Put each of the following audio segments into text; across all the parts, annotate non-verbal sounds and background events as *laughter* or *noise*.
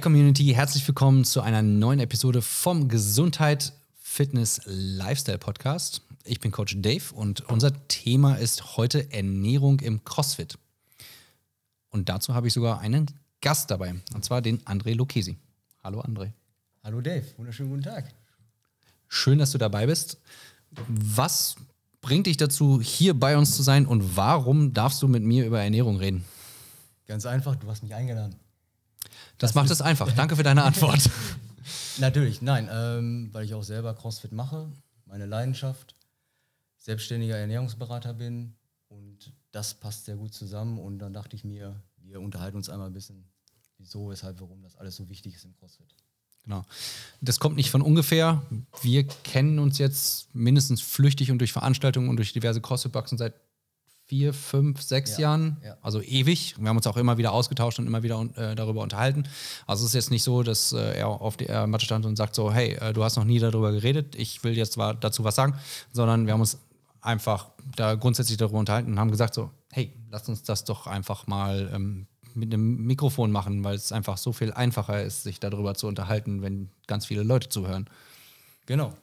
Community, herzlich willkommen zu einer neuen Episode vom Gesundheit, Fitness, Lifestyle Podcast. Ich bin Coach Dave und unser Thema ist heute Ernährung im CrossFit. Und dazu habe ich sogar einen Gast dabei, und zwar den André Lucchesi. Hallo André. Hallo Dave, wunderschönen guten Tag. Schön, dass du dabei bist. Was bringt dich dazu, hier bei uns zu sein und warum darfst du mit mir über Ernährung reden? Ganz einfach, du hast mich eingeladen. Das, das macht es einfach. Danke für deine Antwort. *laughs* Natürlich, nein, ähm, weil ich auch selber CrossFit mache, meine Leidenschaft, selbstständiger Ernährungsberater bin und das passt sehr gut zusammen und dann dachte ich mir, wir unterhalten uns einmal ein bisschen, wieso, weshalb, warum das alles so wichtig ist im CrossFit. Genau. Das kommt nicht von ungefähr. Wir kennen uns jetzt mindestens flüchtig und durch Veranstaltungen und durch diverse CrossFit-Boxen seit vier, fünf, sechs ja, Jahren, ja. also ewig. Wir haben uns auch immer wieder ausgetauscht und immer wieder äh, darüber unterhalten. Also es ist jetzt nicht so, dass äh, er auf der Matte stand und sagt so, hey, äh, du hast noch nie darüber geredet, ich will jetzt zwar dazu was sagen, sondern wir haben uns einfach da grundsätzlich darüber unterhalten und haben gesagt so, hey, lass uns das doch einfach mal ähm, mit einem Mikrofon machen, weil es einfach so viel einfacher ist, sich darüber zu unterhalten, wenn ganz viele Leute zuhören. Genau.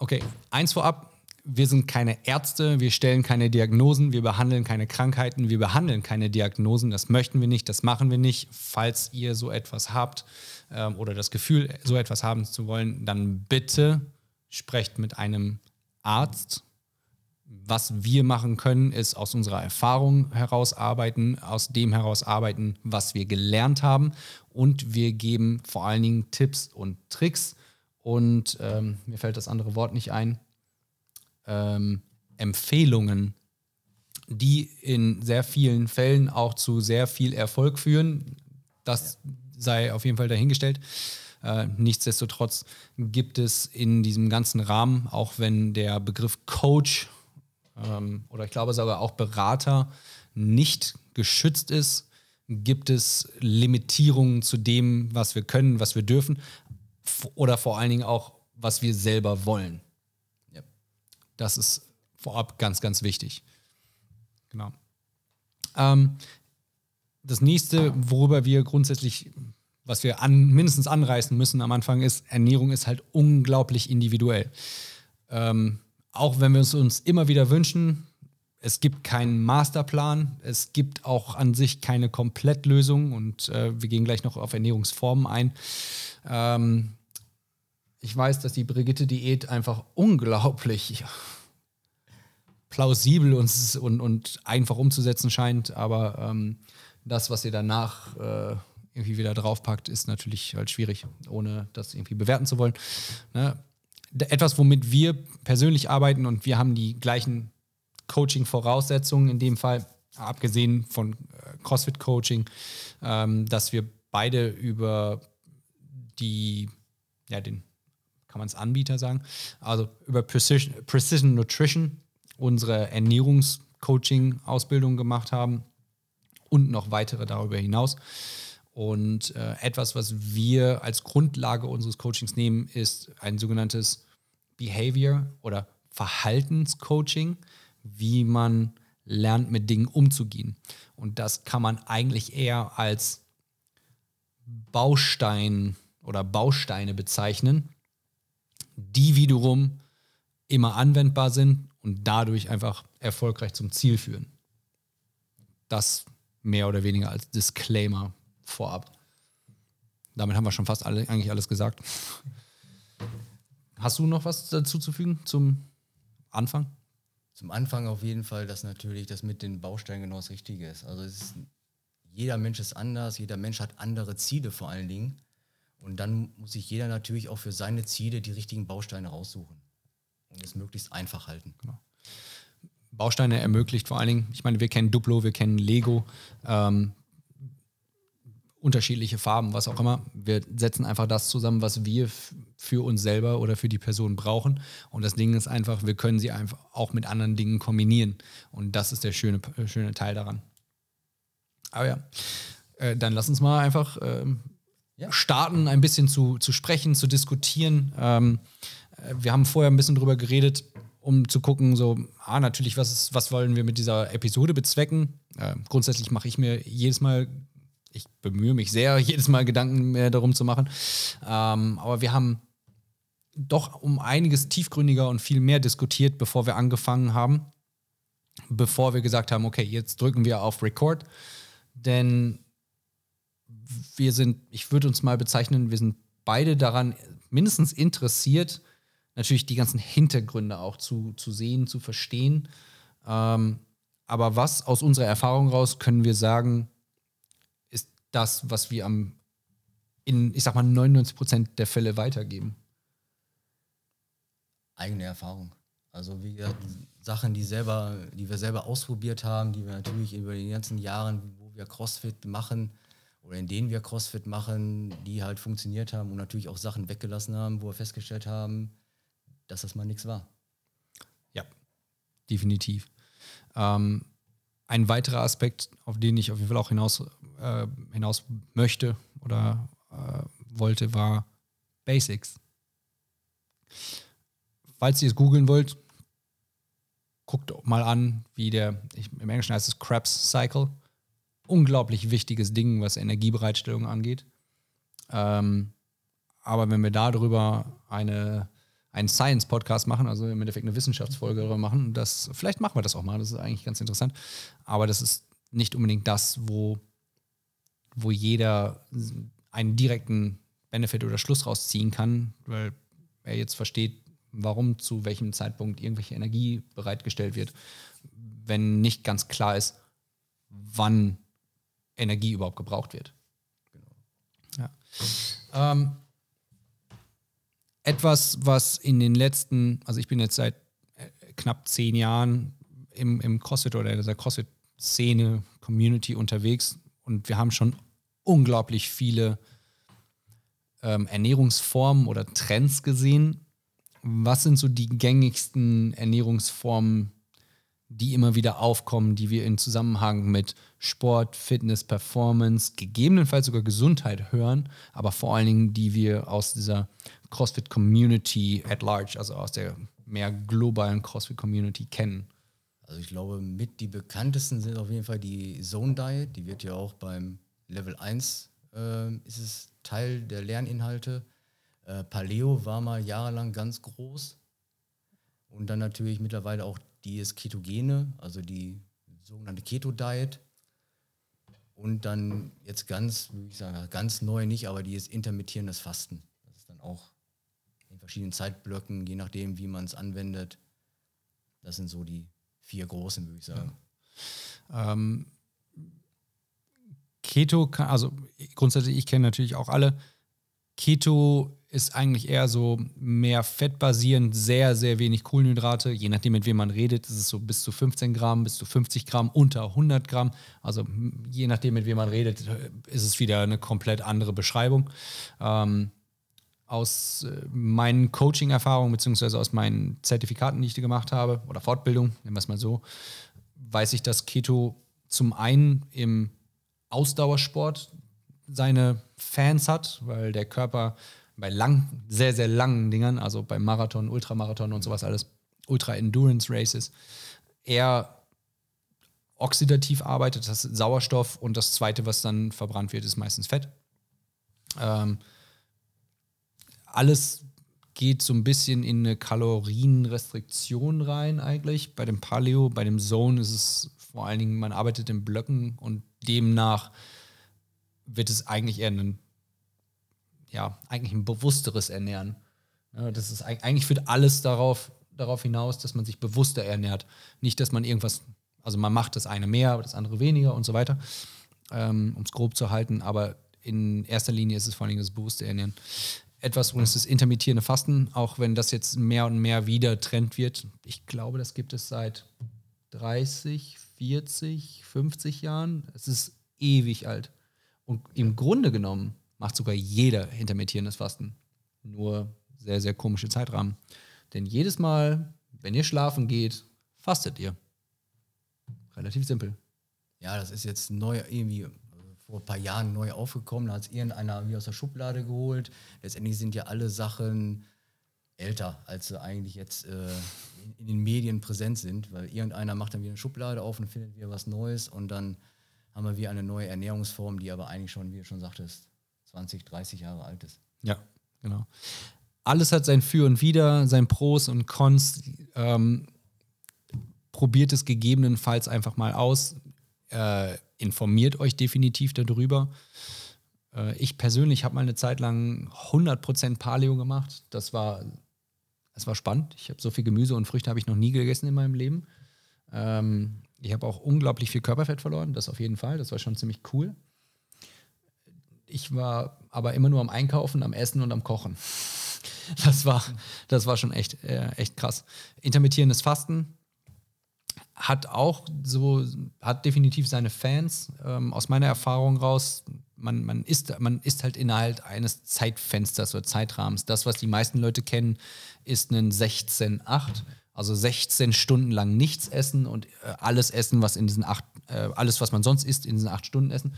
Okay, eins vorab, wir sind keine Ärzte, wir stellen keine Diagnosen, wir behandeln keine Krankheiten, wir behandeln keine Diagnosen. Das möchten wir nicht, das machen wir nicht. Falls ihr so etwas habt ähm, oder das Gefühl, so etwas haben zu wollen, dann bitte sprecht mit einem Arzt. Was wir machen können, ist aus unserer Erfahrung herausarbeiten, aus dem herausarbeiten, was wir gelernt haben. Und wir geben vor allen Dingen Tipps und Tricks. Und ähm, mir fällt das andere Wort nicht ein ähm, Empfehlungen, die in sehr vielen Fällen auch zu sehr viel Erfolg führen. Das sei auf jeden Fall dahingestellt. Äh, nichtsdestotrotz gibt es in diesem ganzen Rahmen, auch wenn der Begriff Coach ähm, oder ich glaube sogar auch Berater nicht geschützt ist, gibt es Limitierungen zu dem, was wir können, was wir dürfen oder vor allen Dingen auch, was wir selber wollen. Das ist vorab ganz, ganz wichtig. Genau. Ähm, das nächste, worüber wir grundsätzlich, was wir an, mindestens anreißen müssen am Anfang, ist, Ernährung ist halt unglaublich individuell. Ähm, auch wenn wir es uns immer wieder wünschen, es gibt keinen Masterplan, es gibt auch an sich keine Komplettlösung und äh, wir gehen gleich noch auf Ernährungsformen ein. Ähm, ich weiß, dass die Brigitte-Diät einfach unglaublich plausibel und, und, und einfach umzusetzen scheint, aber ähm, das, was ihr danach äh, irgendwie wieder draufpackt, ist natürlich halt schwierig, ohne das irgendwie bewerten zu wollen. Ne? Etwas, womit wir persönlich arbeiten und wir haben die gleichen Coaching-Voraussetzungen in dem Fall, abgesehen von äh, CrossFit-Coaching, ähm, dass wir beide über die, ja, den kann man es Anbieter sagen, also über Precision, Precision Nutrition unsere Ernährungscoaching-Ausbildung gemacht haben und noch weitere darüber hinaus. Und äh, etwas, was wir als Grundlage unseres Coachings nehmen, ist ein sogenanntes Behavior oder Verhaltenscoaching, wie man lernt, mit Dingen umzugehen. Und das kann man eigentlich eher als Baustein oder Bausteine bezeichnen, die wiederum immer anwendbar sind und dadurch einfach erfolgreich zum Ziel führen. Das mehr oder weniger als Disclaimer vorab. Damit haben wir schon fast alle, eigentlich alles gesagt. Hast du noch was dazu zu fügen zum Anfang? Zum Anfang auf jeden Fall, dass natürlich das mit den Bausteinen genau das Richtige ist. Also ist, jeder Mensch ist anders, jeder Mensch hat andere Ziele vor allen Dingen. Und dann muss sich jeder natürlich auch für seine Ziele die richtigen Bausteine raussuchen und es möglichst einfach halten. Genau. Bausteine ermöglicht vor allen Dingen, ich meine, wir kennen Duplo, wir kennen Lego, ähm, unterschiedliche Farben, was auch immer. Wir setzen einfach das zusammen, was wir für uns selber oder für die Person brauchen. Und das Ding ist einfach, wir können sie einfach auch mit anderen Dingen kombinieren. Und das ist der schöne, schöne Teil daran. Aber ja, äh, dann lass uns mal einfach ähm, ja. starten, ein bisschen zu, zu sprechen, zu diskutieren. Ähm, äh, wir haben vorher ein bisschen drüber geredet, um zu gucken, so, ah, natürlich, was, ist, was wollen wir mit dieser Episode bezwecken? Äh, grundsätzlich mache ich mir jedes Mal, ich bemühe mich sehr, *laughs* jedes Mal Gedanken mehr darum zu machen. Ähm, aber wir haben doch um einiges tiefgründiger und viel mehr diskutiert, bevor wir angefangen haben. Bevor wir gesagt haben, okay, jetzt drücken wir auf Record. Denn wir sind, ich würde uns mal bezeichnen, wir sind beide daran mindestens interessiert, natürlich die ganzen Hintergründe auch zu, zu sehen, zu verstehen. Ähm, aber was aus unserer Erfahrung raus können wir sagen, ist das, was wir am, in, ich sag mal, 99 Prozent der Fälle weitergeben? Eigene Erfahrung. Also wie gesagt, Sachen, die, selber, die wir selber ausprobiert haben, die wir natürlich über die ganzen Jahre, wo wir CrossFit machen oder in denen wir CrossFit machen, die halt funktioniert haben und natürlich auch Sachen weggelassen haben, wo wir festgestellt haben, dass das mal nichts war. Ja, definitiv. Ähm, ein weiterer Aspekt, auf den ich auf jeden Fall auch hinaus, äh, hinaus möchte oder äh, wollte, war Basics. Falls ihr es googeln wollt, guckt mal an, wie der, ich, im Englischen heißt es Krebs Cycle. Unglaublich wichtiges Ding, was Energiebereitstellung angeht. Ähm, aber wenn wir darüber eine einen Science-Podcast machen, also im Endeffekt eine Wissenschaftsfolge machen. Das, vielleicht machen wir das auch mal, das ist eigentlich ganz interessant. Aber das ist nicht unbedingt das, wo, wo jeder einen direkten Benefit oder Schluss rausziehen kann, weil er jetzt versteht, warum zu welchem Zeitpunkt irgendwelche Energie bereitgestellt wird, wenn nicht ganz klar ist, wann Energie überhaupt gebraucht wird. Genau. Ja. Ähm, etwas, was in den letzten, also ich bin jetzt seit äh, knapp zehn Jahren im, im CrossFit oder in dieser CrossFit-Szene, Community unterwegs und wir haben schon unglaublich viele ähm, Ernährungsformen oder Trends gesehen. Was sind so die gängigsten Ernährungsformen, die immer wieder aufkommen, die wir in Zusammenhang mit Sport, Fitness, Performance, gegebenenfalls sogar Gesundheit hören, aber vor allen Dingen, die wir aus dieser CrossFit Community at large, also aus der mehr globalen CrossFit Community kennen? Also ich glaube, mit die bekanntesten sind auf jeden Fall die Zone Diet, die wird ja auch beim Level 1 äh, ist es Teil der Lerninhalte. Äh, Paleo war mal jahrelang ganz groß. Und dann natürlich mittlerweile auch die ist Ketogene, also die sogenannte Keto-Diet. Und dann jetzt ganz, würde ich sagen, ganz neu nicht, aber die ist intermittierendes Fasten. Das ist dann auch verschiedenen Zeitblöcken, je nachdem, wie man es anwendet. Das sind so die vier großen, würde ich sagen. Ja. Ähm, Keto, also grundsätzlich, ich kenne natürlich auch alle. Keto ist eigentlich eher so mehr fettbasierend, sehr, sehr wenig Kohlenhydrate. Je nachdem, mit wem man redet, ist es so bis zu 15 Gramm, bis zu 50 Gramm, unter 100 Gramm. Also je nachdem, mit wem man redet, ist es wieder eine komplett andere Beschreibung. Ähm, aus äh, meinen Coaching-Erfahrungen beziehungsweise aus meinen Zertifikaten, die ich gemacht habe, oder Fortbildung, nennen wir es mal so, weiß ich, dass Keto zum einen im Ausdauersport seine Fans hat, weil der Körper bei lang, sehr, sehr langen Dingern, also beim Marathon, Ultramarathon und sowas alles, Ultra-Endurance-Races, eher oxidativ arbeitet, das ist Sauerstoff und das zweite, was dann verbrannt wird, ist meistens Fett. Ähm, alles geht so ein bisschen in eine Kalorienrestriktion rein eigentlich. Bei dem Paleo, bei dem Zone ist es vor allen Dingen, man arbeitet in Blöcken und demnach wird es eigentlich eher ein, ja, eigentlich ein bewussteres Ernähren. Ja, das ist eigentlich führt alles darauf, darauf hinaus, dass man sich bewusster ernährt. Nicht, dass man irgendwas, also man macht das eine mehr, das andere weniger und so weiter, ähm, um es grob zu halten, aber in erster Linie ist es vor Dingen das bewusste Ernähren etwas, wo es das intermittierende Fasten, auch wenn das jetzt mehr und mehr wieder Trend wird. Ich glaube, das gibt es seit 30, 40, 50 Jahren. Es ist ewig alt. Und im Grunde genommen macht sogar jeder intermittierendes Fasten. Nur sehr, sehr komische Zeitrahmen. Denn jedes Mal, wenn ihr schlafen geht, fastet ihr. Relativ simpel. Ja, das ist jetzt neu irgendwie vor ein paar Jahren neu aufgekommen, da hat es irgendeiner wie aus der Schublade geholt. Letztendlich sind ja alle Sachen älter, als sie eigentlich jetzt äh, in, in, den Medien präsent sind, weil irgendeiner macht dann wieder eine Schublade auf und findet wieder was Neues und dann haben wir wieder eine neue Ernährungsform, die aber eigentlich schon, wie du schon sagtest, 20, 30 Jahre alt ist. Ja, genau. Alles hat sein Für und Wider, sein Pros und Cons. Ähm, probiert es gegebenenfalls einfach mal aus. Äh, informiert euch definitiv darüber. Äh, ich persönlich habe mal eine Zeit lang 100% Paleo gemacht. Das war, das war spannend. Ich habe so viel Gemüse und Früchte habe ich noch nie gegessen in meinem Leben. Ähm, ich habe auch unglaublich viel Körperfett verloren, das auf jeden Fall. Das war schon ziemlich cool. Ich war aber immer nur am Einkaufen, am Essen und am Kochen. Das war, das war schon echt, äh, echt krass. Intermittierendes Fasten hat auch so, hat definitiv seine Fans. Ähm, aus meiner Erfahrung raus, man, man, ist, man ist halt innerhalb eines Zeitfensters oder Zeitrahmens. Das, was die meisten Leute kennen, ist ein 16-8. Also 16 Stunden lang nichts essen und äh, alles essen, was in diesen acht, äh, alles, was man sonst isst, in diesen acht Stunden essen.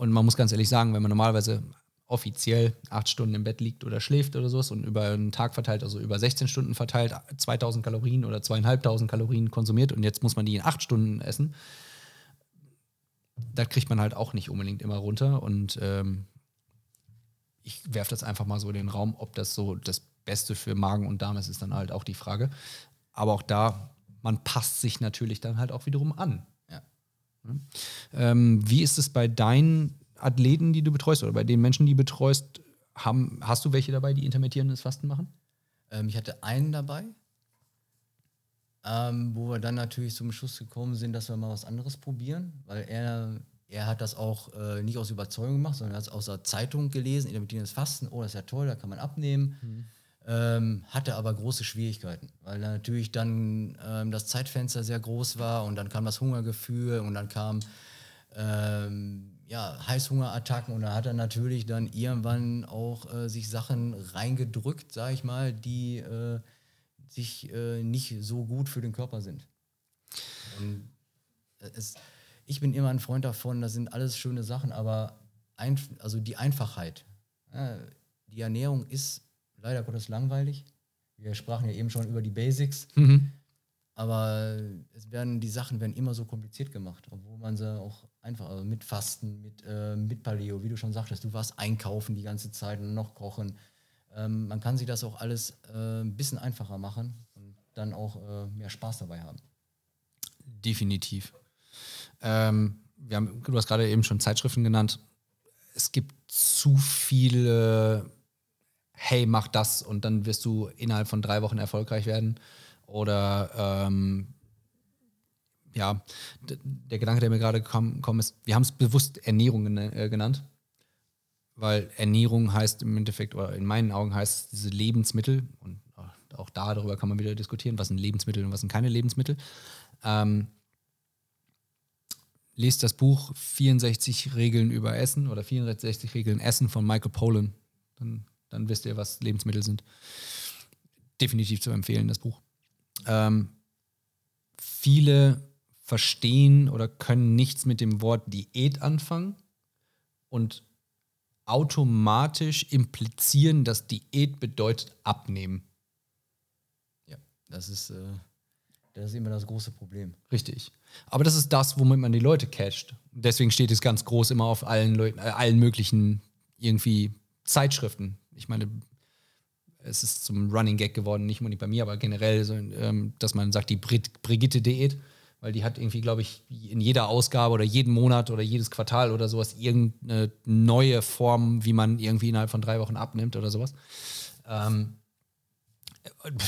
Und man muss ganz ehrlich sagen, wenn man normalerweise offiziell acht Stunden im Bett liegt oder schläft oder sowas und über einen Tag verteilt, also über 16 Stunden verteilt, 2000 Kalorien oder zweieinhalbtausend Kalorien konsumiert und jetzt muss man die in acht Stunden essen, da kriegt man halt auch nicht unbedingt immer runter. Und ähm, ich werfe das einfach mal so in den Raum, ob das so das Beste für Magen und Darm ist, ist dann halt auch die Frage. Aber auch da, man passt sich natürlich dann halt auch wiederum an. Ja. Ähm, wie ist es bei deinen Athleten, die du betreust oder bei den Menschen, die du betreust? Haben, hast du welche dabei, die intermittierendes Fasten machen? Ähm, ich hatte einen dabei, ähm, wo wir dann natürlich zum Schluss gekommen sind, dass wir mal was anderes probieren, weil er, er hat das auch äh, nicht aus Überzeugung gemacht, sondern er hat es aus der Zeitung gelesen, intermittierendes Fasten, oh, das ist ja toll, da kann man abnehmen. Mhm. Ähm, hatte aber große Schwierigkeiten, weil natürlich dann ähm, das Zeitfenster sehr groß war und dann kam das Hungergefühl und dann kam ähm, ja, Heißhungerattacken und da hat er natürlich dann irgendwann auch äh, sich Sachen reingedrückt, sage ich mal, die äh, sich äh, nicht so gut für den Körper sind. Und es, ich bin immer ein Freund davon, das sind alles schöne Sachen, aber ein, also die Einfachheit. Ja, die Ernährung ist leider Gottes langweilig. Wir sprachen ja eben schon über die Basics. Mhm. Aber es werden, die Sachen werden immer so kompliziert gemacht, obwohl man sie auch einfach, also mit Fasten, mit, äh, mit Paleo, wie du schon sagtest, du warst einkaufen die ganze Zeit und noch kochen. Ähm, man kann sich das auch alles äh, ein bisschen einfacher machen und dann auch äh, mehr Spaß dabei haben. Definitiv. Ähm, wir haben, du hast gerade eben schon Zeitschriften genannt. Es gibt zu viele hey, mach das und dann wirst du innerhalb von drei Wochen erfolgreich werden. Oder ähm, ja, der Gedanke, der mir gerade gekommen ist, wir haben es bewusst Ernährung äh, genannt, weil Ernährung heißt im Endeffekt, oder in meinen Augen heißt diese Lebensmittel, und auch darüber kann man wieder diskutieren, was sind Lebensmittel und was sind keine Lebensmittel. Ähm, lest das Buch 64 Regeln über Essen oder 64 Regeln Essen von Michael Pollan. Dann dann wisst ihr, was Lebensmittel sind. Definitiv zu empfehlen, das Buch. Ähm, viele verstehen oder können nichts mit dem Wort Diät anfangen und automatisch implizieren, dass Diät bedeutet abnehmen. Ja, das ist, äh, das ist immer das große Problem. Richtig. Aber das ist das, womit man die Leute catcht. Deswegen steht es ganz groß immer auf allen Leuten, äh, allen möglichen irgendwie Zeitschriften ich meine, es ist zum Running Gag geworden, nicht nur bei mir, aber generell, so, ähm, dass man sagt, die Brit Brigitte-Diät, weil die hat irgendwie, glaube ich, in jeder Ausgabe oder jeden Monat oder jedes Quartal oder sowas irgendeine neue Form, wie man irgendwie innerhalb von drei Wochen abnimmt oder sowas. Ähm,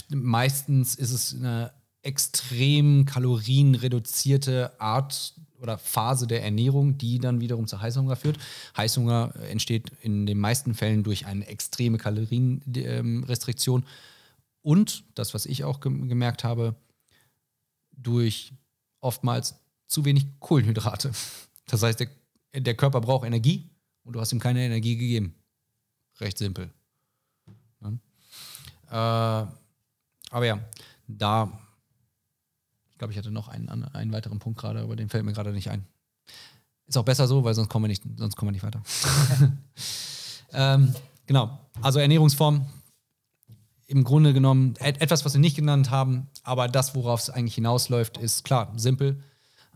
meistens ist es eine extrem kalorienreduzierte Art oder Phase der Ernährung, die dann wiederum zu Heißhunger führt. Heißhunger entsteht in den meisten Fällen durch eine extreme Kalorienrestriktion und, das, was ich auch gemerkt habe, durch oftmals zu wenig Kohlenhydrate. Das heißt, der, der Körper braucht Energie und du hast ihm keine Energie gegeben. Recht simpel. Ja. Äh, aber ja, da glaube, ich hatte noch einen, einen weiteren Punkt gerade, aber den fällt mir gerade nicht ein. Ist auch besser so, weil sonst kommen wir nicht, sonst kommen wir nicht weiter. *laughs* ähm, genau, also Ernährungsform. Im Grunde genommen etwas, was wir nicht genannt haben, aber das, worauf es eigentlich hinausläuft, ist klar, simpel.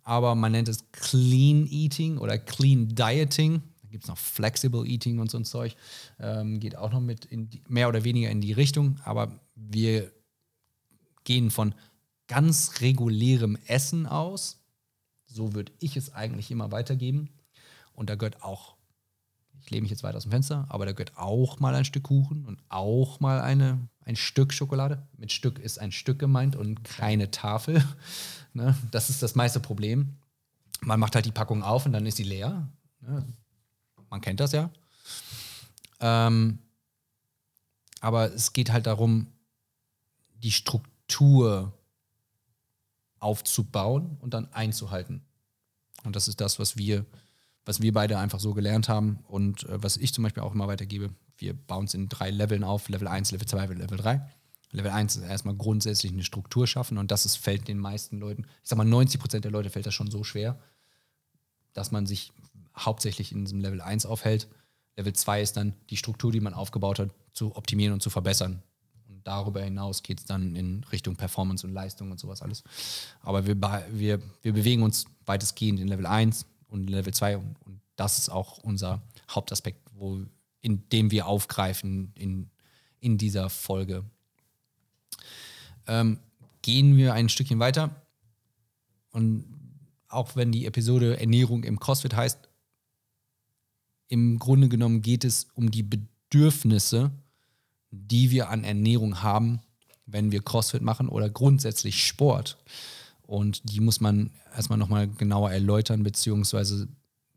aber man nennt es Clean Eating oder Clean Dieting. Da gibt es noch Flexible Eating und so ein Zeug. Ähm, geht auch noch mit die, mehr oder weniger in die Richtung, aber wir gehen von ganz regulärem Essen aus. So würde ich es eigentlich immer weitergeben. Und da gehört auch, ich lehne mich jetzt weit aus dem Fenster, aber da gehört auch mal ein Stück Kuchen und auch mal eine, ein Stück Schokolade. Mit Stück ist ein Stück gemeint und keine Tafel. *laughs* Ne? Das ist das meiste Problem. Man macht halt die Packung auf und dann ist sie leer. Ne? Man kennt das ja. Ähm, aber es geht halt darum, die Struktur aufzubauen und dann einzuhalten. Und das ist das, was wir, was wir beide einfach so gelernt haben und äh, was ich zum Beispiel auch immer weitergebe. Wir bauen es in drei Leveln auf: Level 1, Level 2, Level 3. Level 1 ist erstmal grundsätzlich eine Struktur schaffen und das ist, fällt den meisten Leuten, ich sag mal 90 Prozent der Leute fällt das schon so schwer, dass man sich hauptsächlich in diesem Level 1 aufhält. Level 2 ist dann die Struktur, die man aufgebaut hat, zu optimieren und zu verbessern darüber hinaus geht es dann in Richtung Performance und Leistung und sowas alles. Aber wir, wir, wir bewegen uns weitestgehend in Level 1 und Level 2 und, und das ist auch unser Hauptaspekt, wo, in dem wir aufgreifen in, in dieser Folge. Ähm, gehen wir ein Stückchen weiter und auch wenn die Episode Ernährung im CrossFit heißt, im Grunde genommen geht es um die Bedürfnisse die wir an Ernährung haben, wenn wir CrossFit machen oder grundsätzlich Sport. Und die muss man erstmal nochmal genauer erläutern, beziehungsweise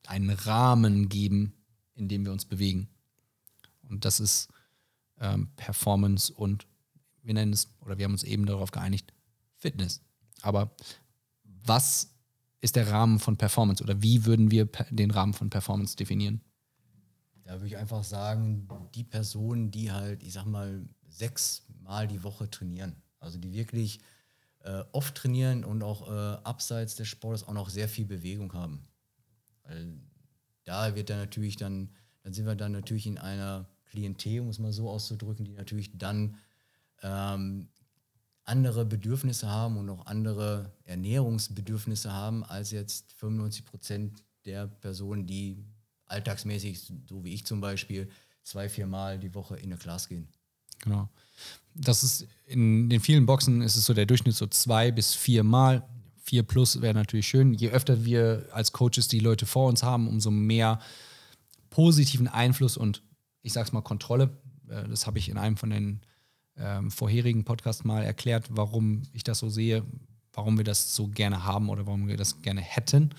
einen Rahmen geben, in dem wir uns bewegen. Und das ist ähm, Performance und wir nennen es, oder wir haben uns eben darauf geeinigt, Fitness. Aber was ist der Rahmen von Performance oder wie würden wir den Rahmen von Performance definieren? Da würde ich einfach sagen, die Personen, die halt, ich sag mal, sechs Mal die Woche trainieren. Also die wirklich äh, oft trainieren und auch äh, abseits des Sports auch noch sehr viel Bewegung haben. Weil da wird dann natürlich dann, dann sind wir dann natürlich in einer Klientel, um es mal so auszudrücken, die natürlich dann ähm, andere Bedürfnisse haben und auch andere Ernährungsbedürfnisse haben als jetzt 95 Prozent der Personen, die alltagsmäßig, so wie ich zum Beispiel, zwei, vier Mal die Woche in eine Class gehen. Genau. Das ist in den vielen Boxen ist es so der Durchschnitt so zwei bis vier Mal. Vier plus wäre natürlich schön. Je öfter wir als Coaches die Leute vor uns haben, umso mehr positiven Einfluss und ich sag's mal Kontrolle. Äh, das habe ich in einem von den ähm, vorherigen Podcasts mal erklärt, warum ich das so sehe, warum wir das so gerne haben oder warum wir das gerne hätten.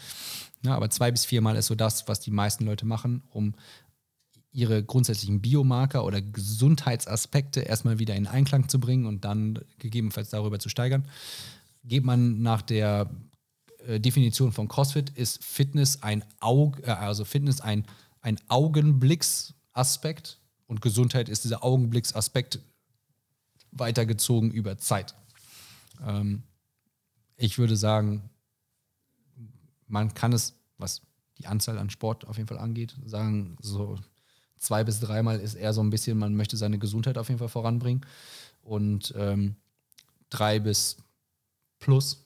Ja, aber zwei bis viermal ist so das, was die meisten Leute machen, um ihre grundsätzlichen Biomarker oder Gesundheitsaspekte erstmal wieder in Einklang zu bringen und dann gegebenenfalls darüber zu steigern. Geht man nach der äh, Definition von CrossFit, ist Fitness ein Aug, äh, also Fitness ein, ein Augenblicksaspekt und Gesundheit ist dieser Augenblicksaspekt weitergezogen über Zeit. Ähm, ich würde sagen, man kann es, was die Anzahl an Sport auf jeden Fall angeht, sagen, so zwei bis dreimal ist eher so ein bisschen, man möchte seine Gesundheit auf jeden Fall voranbringen. Und ähm, drei bis plus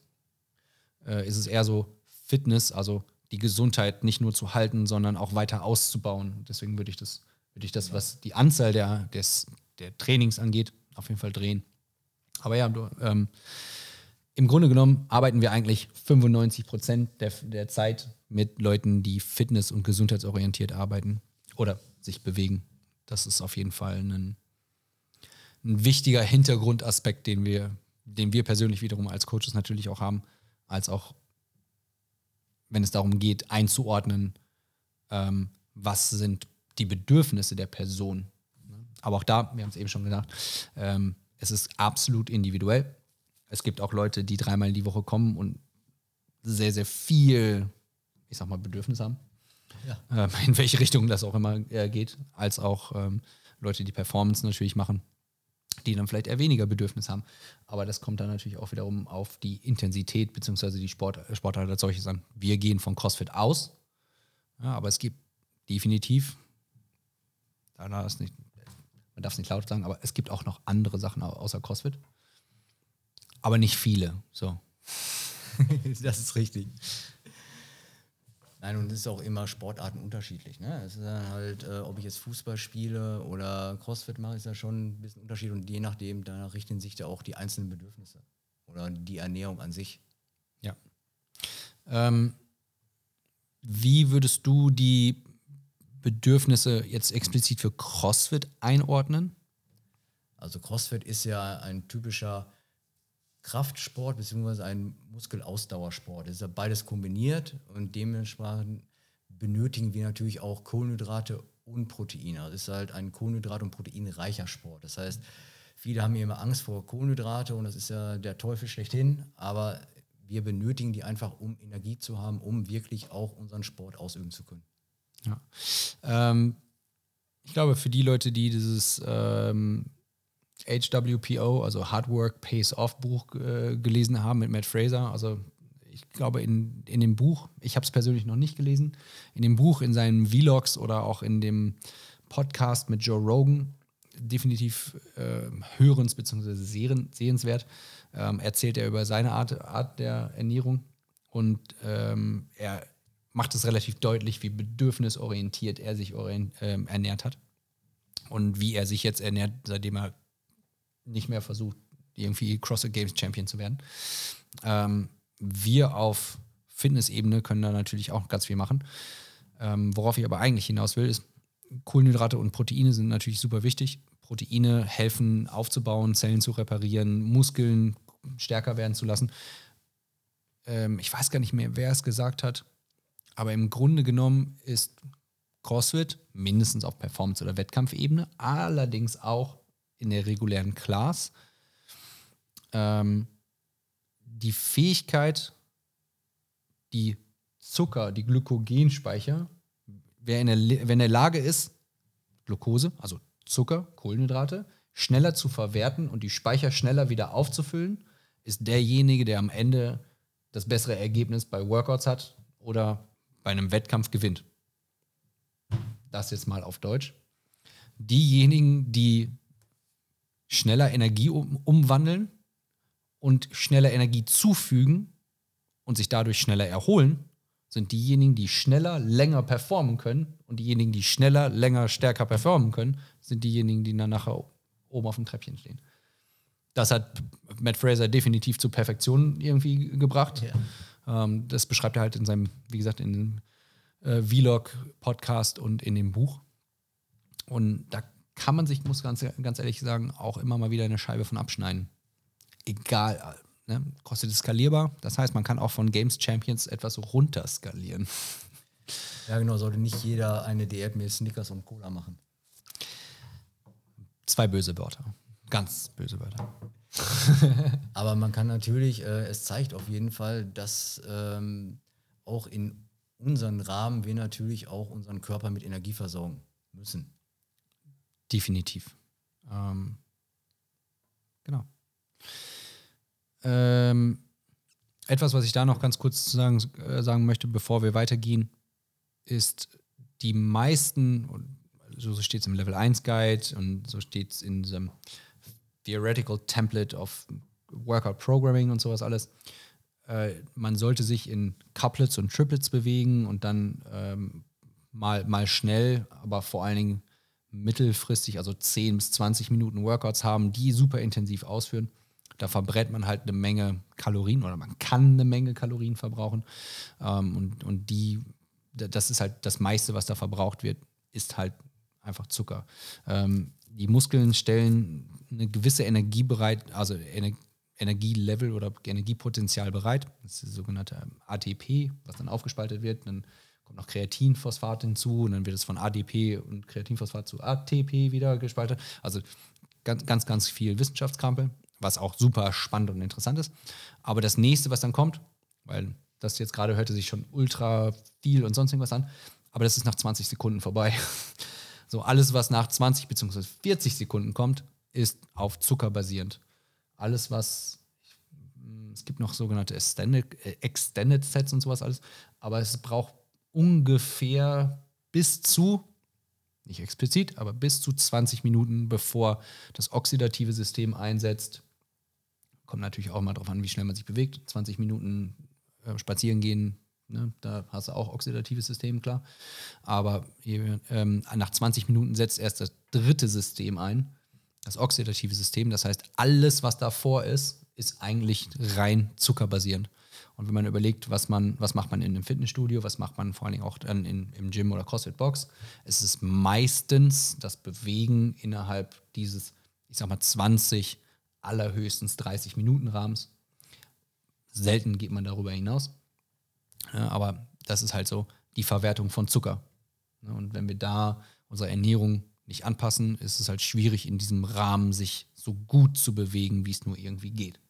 äh, ist es eher so Fitness, also die Gesundheit nicht nur zu halten, sondern auch weiter auszubauen. Deswegen würde ich das, würde ich das, was die Anzahl der, des, der Trainings angeht, auf jeden Fall drehen. Aber ja, du, ähm, im Grunde genommen arbeiten wir eigentlich 95 Prozent der, der Zeit mit Leuten, die fitness- und gesundheitsorientiert arbeiten oder sich bewegen. Das ist auf jeden Fall ein, ein wichtiger Hintergrundaspekt, den wir, den wir persönlich wiederum als Coaches natürlich auch haben, als auch wenn es darum geht, einzuordnen, ähm, was sind die Bedürfnisse der Person. Aber auch da, wir haben es eben schon gesagt, ähm, es ist absolut individuell es gibt auch Leute, die dreimal in die Woche kommen und sehr, sehr viel, ich sag mal, Bedürfnis haben. Ja. Ähm, *laughs* in welche Richtung das auch immer äh, geht, als auch ähm, Leute, die Performance natürlich machen, die dann vielleicht eher weniger Bedürfnis haben. Aber das kommt dann natürlich auch wiederum auf die Intensität bzw. die Sport, Sportart als solches an. Wir gehen von CrossFit aus, ja, aber es gibt definitiv, da ist nicht, man darf es nicht laut sagen, aber es gibt auch noch andere Sachen außer CrossFit aber nicht viele. So. *laughs* das ist richtig. Nein, und es ist auch immer Sportarten unterschiedlich. Ne? Es ist dann halt, äh, ob ich jetzt Fußball spiele oder Crossfit mache, ist ja schon ein bisschen Unterschied. Und je nachdem, danach richten sich da auch die einzelnen Bedürfnisse oder die Ernährung an sich. Ja. Ähm, wie würdest du die Bedürfnisse jetzt explizit für CrossFit einordnen? Also CrossFit ist ja ein typischer Kraftsport bzw. ein Muskelausdauersport. Es ist ja beides kombiniert und dementsprechend benötigen wir natürlich auch Kohlenhydrate und Proteine. Also es ist halt ein Kohlenhydrat- und proteinreicher Sport. Das heißt, viele haben immer Angst vor Kohlenhydrate und das ist ja der Teufel schlechthin, aber wir benötigen die einfach, um Energie zu haben, um wirklich auch unseren Sport ausüben zu können. Ja. Ähm, ich glaube, für die Leute, die dieses ähm, HWPO, also Hard Work Pays Off Buch äh, gelesen haben mit Matt Fraser. Also ich glaube, in, in dem Buch, ich habe es persönlich noch nicht gelesen, in dem Buch, in seinen Vlogs oder auch in dem Podcast mit Joe Rogan, definitiv äh, hörens- bzw. sehenswert, ähm, erzählt er über seine Art, Art der Ernährung. Und ähm, er macht es relativ deutlich, wie bedürfnisorientiert er sich orient, äh, ernährt hat. Und wie er sich jetzt ernährt, seitdem er nicht mehr versucht, irgendwie CrossFit Games Champion zu werden. Ähm, wir auf Fitnessebene können da natürlich auch ganz viel machen. Ähm, worauf ich aber eigentlich hinaus will, ist, Kohlenhydrate und Proteine sind natürlich super wichtig. Proteine helfen aufzubauen, Zellen zu reparieren, Muskeln stärker werden zu lassen. Ähm, ich weiß gar nicht mehr, wer es gesagt hat, aber im Grunde genommen ist CrossFit mindestens auf Performance- oder Wettkampfebene, allerdings auch in der regulären Class ähm, die Fähigkeit, die Zucker, die Glykogenspeicher, wer in der, wenn der Lage ist, Glucose, also Zucker, Kohlenhydrate, schneller zu verwerten und die Speicher schneller wieder aufzufüllen, ist derjenige, der am Ende das bessere Ergebnis bei Workouts hat oder bei einem Wettkampf gewinnt. Das jetzt mal auf Deutsch. Diejenigen, die schneller Energie um, umwandeln und schneller Energie zufügen und sich dadurch schneller erholen, sind diejenigen, die schneller, länger performen können. Und diejenigen, die schneller, länger, stärker performen können, sind diejenigen, die dann nachher oben auf dem Treppchen stehen. Das hat Matt Fraser definitiv zur Perfektion irgendwie gebracht. Ja. Ähm, das beschreibt er halt in seinem, wie gesagt, in dem äh, Vlog-Podcast und in dem Buch. Und da kann man sich, muss ganz, ganz ehrlich sagen, auch immer mal wieder eine Scheibe von abschneiden. Egal, ne? kostet es skalierbar. Das heißt, man kann auch von Games Champions etwas runter skalieren. *laughs* Ja, genau, sollte nicht jeder eine Diät mit Snickers und Cola machen. Zwei böse Wörter. Ganz böse Wörter. *laughs* Aber man kann natürlich, äh, es zeigt auf jeden Fall, dass ähm, auch in unseren Rahmen wir natürlich auch unseren Körper mit Energie versorgen müssen. Definitiv. Ähm, genau. Ähm, etwas, was ich da noch ganz kurz sagen, äh, sagen möchte, bevor wir weitergehen, ist, die meisten, so steht es im Level 1 Guide und so steht es in diesem Theoretical Template of Workout Programming und sowas alles, äh, man sollte sich in Couplets und Triplets bewegen und dann ähm, mal, mal schnell, aber vor allen Dingen mittelfristig, also 10 bis 20 Minuten Workouts haben, die super intensiv ausführen. Da verbrennt man halt eine Menge Kalorien oder man kann eine Menge Kalorien verbrauchen. Ähm, und, und die, das ist halt das meiste, was da verbraucht wird, ist halt einfach Zucker. Ähm, die Muskeln stellen eine gewisse Energie bereit, also Ener Energielevel oder Energiepotenzial bereit. Das ist das sogenannte ATP, was dann aufgespaltet wird. Dann kommt noch Kreatinphosphat hinzu und dann wird es von ADP und Kreatinphosphat zu ATP wieder gespalten. Also ganz, ganz, ganz viel Wissenschaftskrampe, was auch super spannend und interessant ist. Aber das nächste, was dann kommt, weil das jetzt gerade hörte sich schon ultra viel und sonst irgendwas an, aber das ist nach 20 Sekunden vorbei. *laughs* So, alles, was nach 20 bzw. 40 Sekunden kommt, ist auf Zucker basierend. Alles, was es gibt noch sogenannte Extended, äh, Extended Sets und sowas alles, aber es braucht ungefähr bis zu, nicht explizit, aber bis zu 20 Minuten, bevor das oxidative System einsetzt. Kommt natürlich auch mal darauf an, wie schnell man sich bewegt. 20 Minuten äh, spazieren gehen Ne? Da hast du auch oxidatives System, klar. Aber ähm, nach 20 Minuten setzt erst das dritte System ein, das oxidative System. Das heißt, alles, was davor ist, ist eigentlich rein zuckerbasierend. Und wenn man überlegt, was man, was macht man in einem Fitnessstudio, was macht man vor allen Dingen auch dann in, im Gym oder CrossFit Box, es ist meistens das Bewegen innerhalb dieses, ich sag mal, 20, allerhöchstens 30 Minuten Rahmens. Selten geht man darüber hinaus. Ja, aber das ist halt so die Verwertung von Zucker. Und wenn wir da unsere Ernährung nicht anpassen, ist es halt schwierig, in diesem Rahmen sich so gut zu bewegen, wie es nur irgendwie geht.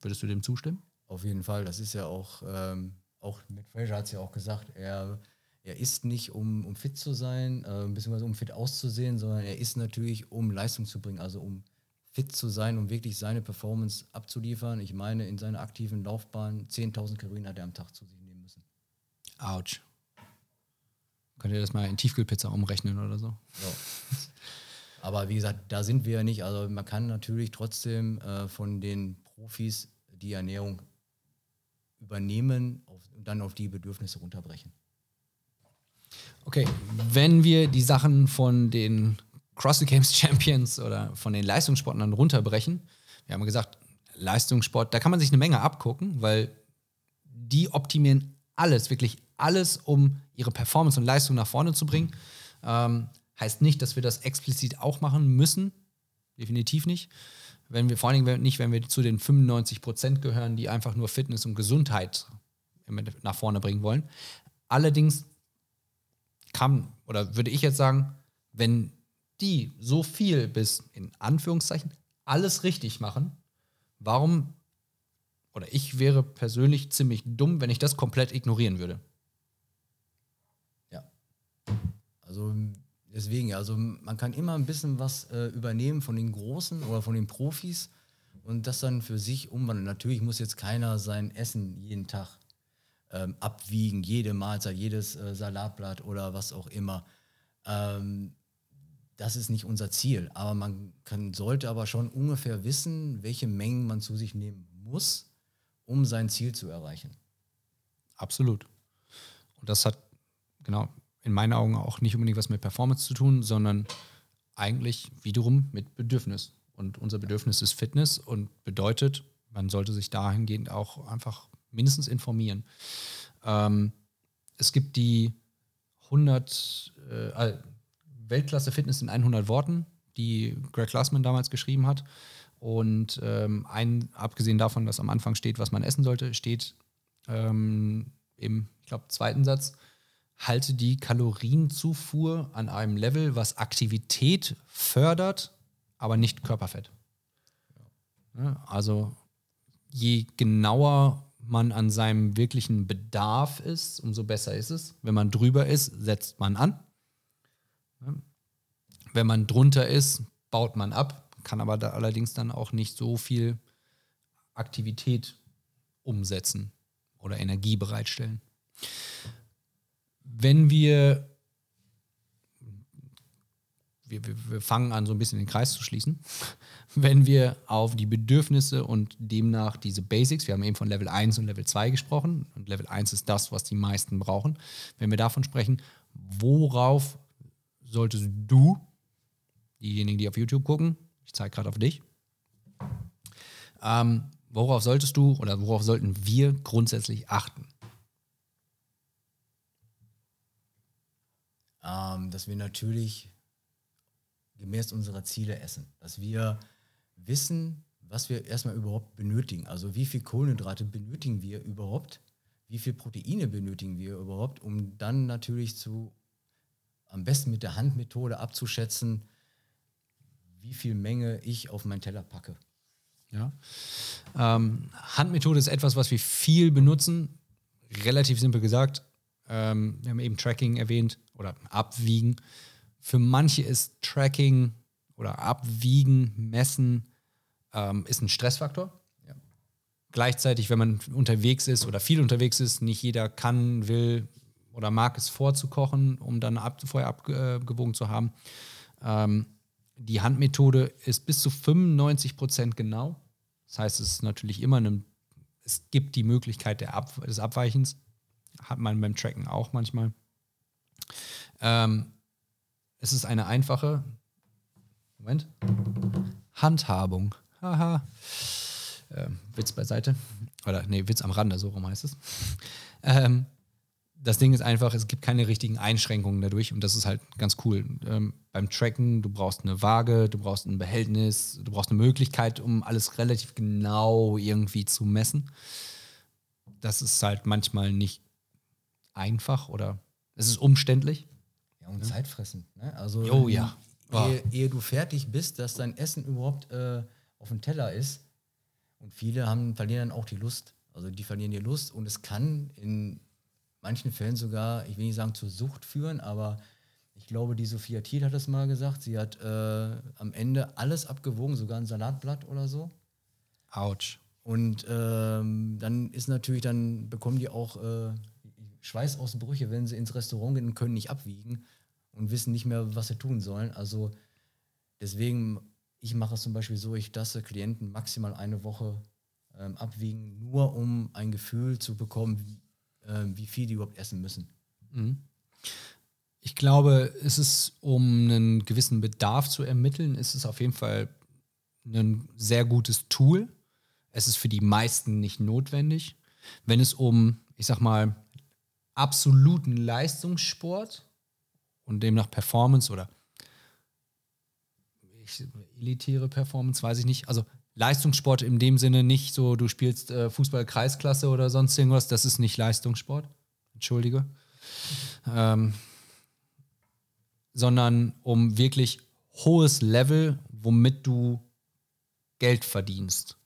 Würdest du dem zustimmen? Auf jeden Fall. Das ist ja auch, ähm, auch mit Fraser hat es ja auch gesagt, er, er isst nicht, um, um fit zu sein, äh, beziehungsweise um fit auszusehen, sondern er isst natürlich, um Leistung zu bringen, also um fit zu sein, um wirklich seine Performance abzuliefern. Ich meine, in seiner aktiven Laufbahn 10.000 Kalorien hat er am Tag zu sich nehmen müssen. Autsch. Könnt ihr das mal in Tiefkühlpizza umrechnen oder so? so. *laughs* Aber wie gesagt, da sind wir ja nicht. Also man kann natürlich trotzdem äh, von den Profis die Ernährung übernehmen und dann auf die Bedürfnisse runterbrechen. Okay, wenn wir die Sachen von den CrossFit Games *laughs* Champions oder von den Leistungssportlern runterbrechen. Wir haben gesagt, Leistungssport, da kann man sich eine Menge abgucken, weil die optimieren alles, wirklich alles, um ihre Performance und Leistung nach vorne zu bringen. Ähm, heißt nicht, dass wir das explizit auch machen müssen. Definitiv nicht. Wenn wir, vor allen Dingen nicht, wenn wir zu den 95 Prozent gehören, die einfach nur Fitness und Gesundheit nach vorne bringen wollen. Allerdings kann, oder würde ich jetzt sagen, wenn die so viel bis in Anführungszeichen alles richtig machen, warum, oder ich wäre persönlich ziemlich dumm, wenn ich das komplett ignorieren würde. Ja. Also deswegen, also man kann immer ein bisschen was äh, übernehmen von den Großen oder von den Profis und das dann für sich umwandeln. Natürlich muss jetzt keiner sein Essen jeden Tag ähm, abwiegen, jede Mahlzeit, jedes äh, Salatblatt oder was auch immer. Ähm, das ist nicht unser Ziel. Aber man kann, sollte aber schon ungefähr wissen, welche Mengen man zu sich nehmen muss, um sein Ziel zu erreichen. Absolut. Und das hat, genau, in meinen Augen auch nicht unbedingt was mit Performance zu tun, sondern eigentlich wiederum mit Bedürfnis. Und unser Bedürfnis ist Fitness und bedeutet, man sollte sich dahingehend auch einfach mindestens informieren. Ähm, es gibt die 100, äh, Weltklasse Fitness in 100 Worten, die Greg Glassman damals geschrieben hat. Und ähm, ein, abgesehen davon, dass am Anfang steht, was man essen sollte, steht ähm, im, ich glaube, zweiten Satz, halte die Kalorienzufuhr an einem Level, was Aktivität fördert, aber nicht Körperfett. Also je genauer man an seinem wirklichen Bedarf ist, umso besser ist es. Wenn man drüber ist, setzt man an. Wenn man drunter ist, baut man ab, kann aber da allerdings dann auch nicht so viel Aktivität umsetzen oder Energie bereitstellen. Wenn wir, wir, wir, wir fangen an, so ein bisschen den Kreis zu schließen, *laughs* wenn wir auf die Bedürfnisse und demnach diese Basics, wir haben eben von Level 1 und Level 2 gesprochen, und Level 1 ist das, was die meisten brauchen, wenn wir davon sprechen, worauf solltest du, diejenigen, die auf YouTube gucken, ich zeige gerade auf dich, ähm, worauf solltest du oder worauf sollten wir grundsätzlich achten? Ähm, dass wir natürlich gemäß unserer Ziele essen. Dass wir wissen, was wir erstmal überhaupt benötigen. Also wie viel Kohlenhydrate benötigen wir überhaupt? Wie viel Proteine benötigen wir überhaupt, um dann natürlich zu am besten mit der Handmethode abzuschätzen, wie viel Menge ich auf meinen Teller packe. Ja. Ähm, Handmethode ist etwas, was wir viel benutzen. Relativ simpel gesagt. Ähm, wir haben eben Tracking erwähnt oder Abwiegen. Für manche ist Tracking oder Abwiegen, Messen ähm, ist ein Stressfaktor. Ja. Gleichzeitig, wenn man unterwegs ist oder viel unterwegs ist, nicht jeder kann, will oder mag es vorzukochen, um dann ab, vorher abgewogen zu haben. Ähm, die Handmethode ist bis zu 95 Prozent genau. Das heißt, es ist natürlich immer ein es gibt die Möglichkeit Ab des Abweichens. Hat man beim Tracken auch manchmal. Ähm, es ist eine einfache Moment, Handhabung. Haha. Ähm, Witz beiseite. Oder nee, Witz am Rande, so rum heißt es. Ähm, das Ding ist einfach, es gibt keine richtigen Einschränkungen dadurch und das ist halt ganz cool. Ähm, beim Tracken, du brauchst eine Waage, du brauchst ein Behältnis, du brauchst eine Möglichkeit, um alles relativ genau irgendwie zu messen. Das ist halt manchmal nicht einfach oder es ist umständlich. Ja, und zeitfressend. Ne? Also, Oh ja. Ehe, ehe du fertig bist, dass dein Essen überhaupt äh, auf dem Teller ist. Und viele haben, verlieren dann auch die Lust. Also die verlieren die Lust und es kann in manchen Fällen sogar, ich will nicht sagen zur Sucht führen, aber ich glaube, die Sophia Thiel hat das mal gesagt. Sie hat äh, am Ende alles abgewogen, sogar ein Salatblatt oder so. Autsch. Und ähm, dann ist natürlich, dann bekommen die auch äh, Schweißausbrüche, wenn sie ins Restaurant gehen und können nicht abwiegen und wissen nicht mehr, was sie tun sollen. Also deswegen, ich mache es zum Beispiel so, ich lasse Klienten maximal eine Woche ähm, abwiegen, nur um ein Gefühl zu bekommen, wie, äh, wie viel die überhaupt essen müssen. Ich glaube, es ist, um einen gewissen Bedarf zu ermitteln, ist es auf jeden Fall ein sehr gutes Tool. Es ist für die meisten nicht notwendig. Wenn es um, ich sag mal, absoluten Leistungssport und demnach Performance oder ich, elitäre Performance, weiß ich nicht. Also Leistungssport in dem Sinne nicht so, du spielst äh, Fußball-Kreisklasse oder sonst irgendwas, das ist nicht Leistungssport. Entschuldige. Ähm, sondern um wirklich hohes Level, womit du Geld verdienst.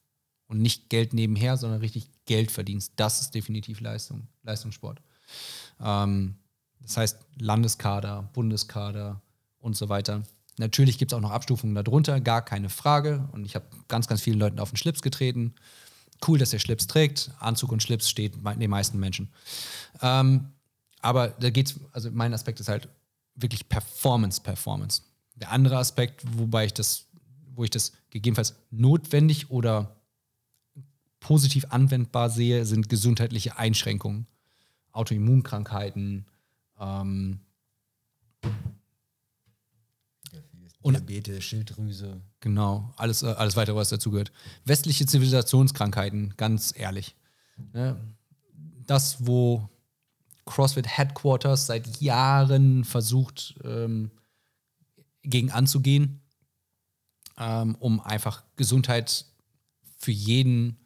Und nicht Geld nebenher, sondern richtig Geld verdienst. Das ist definitiv Leistung, Leistungssport. Ähm, das heißt Landeskader, Bundeskader und so weiter. Natürlich gibt es auch noch Abstufungen darunter, gar keine Frage. Und ich habe ganz, ganz vielen Leuten auf den Schlips getreten. Cool, dass der Schlips trägt. Anzug und Schlips steht bei den meisten Menschen. Ähm, aber da geht's, also mein Aspekt ist halt wirklich Performance, Performance. Der andere Aspekt, wobei ich das, wo ich das gegebenenfalls notwendig oder positiv anwendbar sehe, sind gesundheitliche Einschränkungen. Autoimmunkrankheiten, ähm, Und- Diabetes, Schilddrüse. Genau, alles, äh, alles weitere, was dazugehört. Westliche Zivilisationskrankheiten, ganz ehrlich. Ne? Das, wo CrossFit Headquarters seit Jahren versucht, ähm, gegen anzugehen, ähm, um einfach Gesundheit für jeden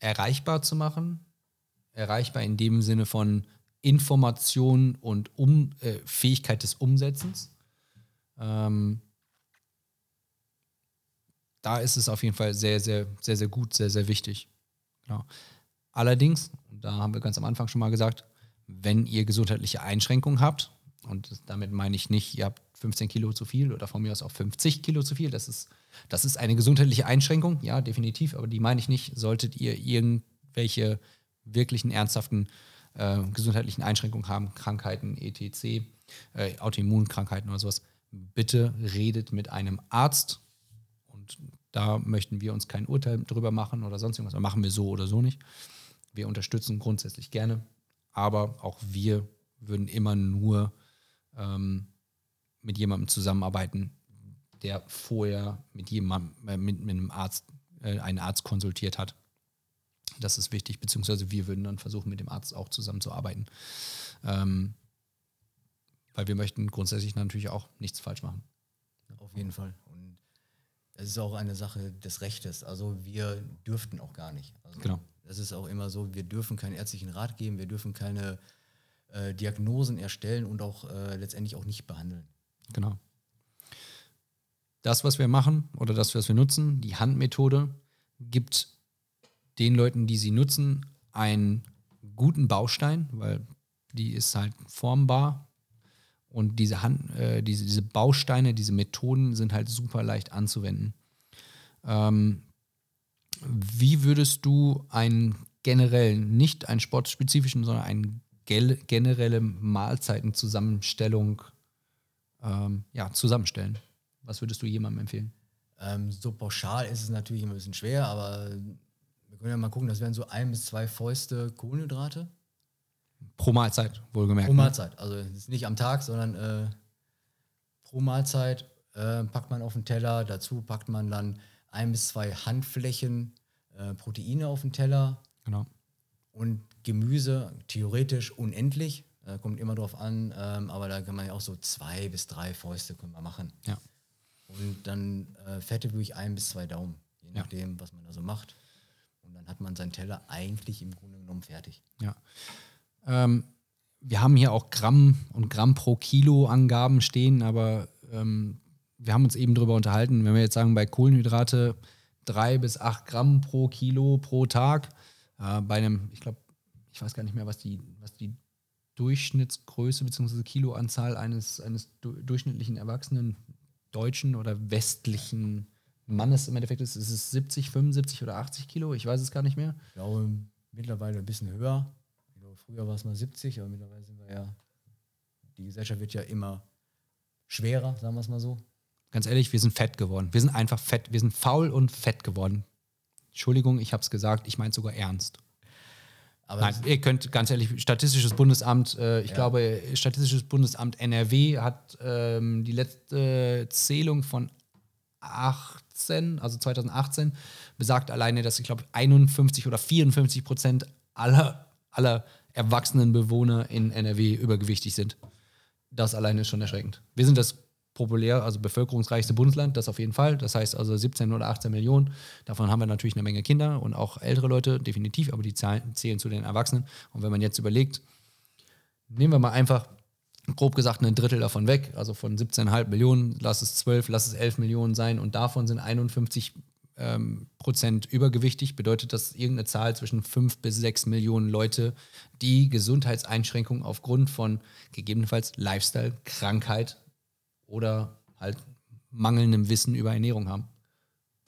erreichbar zu machen. Erreichbar in dem Sinne von Information und um, äh, Fähigkeit des Umsetzens. Ähm, da ist es auf jeden Fall sehr, sehr, sehr, sehr gut, sehr, sehr wichtig. Genau. Allerdings, da haben wir ganz am Anfang schon mal gesagt, wenn ihr gesundheitliche Einschränkungen habt, und damit meine ich nicht, ihr habt 15 Kilo zu viel oder von mir aus auch 50 Kilo zu viel, das ist, das ist eine gesundheitliche Einschränkung, ja, definitiv, aber die meine ich nicht, solltet ihr irgendwelche wirklichen, ernsthaften äh, gesundheitlichen Einschränkungen haben, Krankheiten, etc., äh, Autoimmunkrankheiten oder sowas, bitte redet mit einem Arzt und da möchten wir uns kein Urteil drüber machen oder sonst irgendwas. Machen wir so oder so nicht. Wir unterstützen grundsätzlich gerne, aber auch wir würden immer nur ähm, mit jemandem zusammenarbeiten, der vorher mit jemandem, äh, mit, mit einem Arzt, äh, einen Arzt konsultiert hat. Das ist wichtig, beziehungsweise wir würden dann versuchen, mit dem Arzt auch zusammenzuarbeiten. Ähm, weil wir möchten grundsätzlich natürlich auch nichts falsch machen. Auf jeden Fall. Und es ist auch eine Sache des Rechtes. Also wir dürften auch gar nicht. Also Genau. Das ist auch immer so, wir dürfen keinen ärztlichen Rat geben, wir dürfen keine äh, Diagnosen erstellen und auch äh, letztendlich auch nicht behandeln. Genau. Das, was wir machen oder das, was wir nutzen, die Handmethode, gibt den Leuten, die sie nutzen, einen guten Baustein, weil die ist halt formbar. Und diese, Hand, äh, diese, diese Bausteine, diese Methoden sind halt super leicht anzuwenden. Ähm, wie würdest du einen generellen, nicht einen sportspezifischen, sondern eine generelle Mahlzeitenzusammenstellung ähm, ja, zusammenstellen? Was würdest du jemandem empfehlen? Ähm, so pauschal ist es natürlich ein bisschen schwer, aber können ja mal gucken, das wären so ein bis zwei Fäuste Kohlenhydrate. Pro Mahlzeit, wohlgemerkt. Pro ne? Mahlzeit. Also nicht am Tag, sondern äh, pro Mahlzeit äh, packt man auf den Teller. Dazu packt man dann ein bis zwei Handflächen äh, Proteine auf den Teller Genau. und Gemüse theoretisch unendlich. Äh, kommt immer drauf an, ähm, aber da kann man ja auch so zwei bis drei Fäuste können wir machen. Ja. Und dann äh, Fette wirklich ein bis zwei Daumen, je Ja. nachdem, was man da so macht. Und dann hat man seinen Teller eigentlich im Grunde genommen fertig. Ja. Ähm, wir haben hier auch Gramm und Gramm pro Kilo Angaben stehen, aber ähm, wir haben uns eben darüber unterhalten, wenn wir jetzt sagen, bei Kohlenhydrate drei bis acht Gramm pro Kilo pro Tag, äh, bei einem, ich glaube, ich weiß gar nicht mehr, was die, was die Durchschnittsgröße bzw. Kiloanzahl eines, eines du durchschnittlichen erwachsenen deutschen oder westlichen Mannes im Endeffekt ist. Ist es 70, 75 oder 80 Kilo? Ich weiß es gar nicht mehr. Ich glaube, mittlerweile ein bisschen höher. Glaube, früher war es mal 70, aber mittlerweile sind wir ja, die Gesellschaft wird ja immer schwerer, sagen wir es mal so. Ganz ehrlich, wir sind fett geworden. Wir sind einfach fett. Wir sind faul und fett geworden. Entschuldigung, ich habe es gesagt. Ich meine sogar ernst. Aber Nein, ihr könnt ganz ehrlich, Statistisches Bundesamt, äh, ich Ja. glaube, Statistisches Bundesamt NRW hat ähm, die letzte Zählung von 18, also 2018, besagt alleine, dass ich glaube 51 oder 54 Prozent aller, aller erwachsenen Bewohner in NRW übergewichtig sind. Das alleine ist schon erschreckend. Wir sind das populär, also bevölkerungsreichste Bundesland, das auf jeden Fall. Das heißt also 17 oder 18 Millionen. Davon haben wir natürlich eine Menge Kinder und auch ältere Leute, definitiv, aber die Zahlen zählen zu den Erwachsenen. Und wenn man jetzt überlegt, nehmen wir mal einfach grob gesagt ein Drittel davon weg, also von 17,5 Millionen, lass es 12, lass es 11 Millionen sein und davon sind 51 ähm, Prozent übergewichtig, bedeutet das irgendeine Zahl zwischen 5 bis 6 Millionen Leute, die Gesundheitseinschränkungen aufgrund von gegebenenfalls Lifestyle, Krankheit oder halt mangelndem Wissen über Ernährung haben.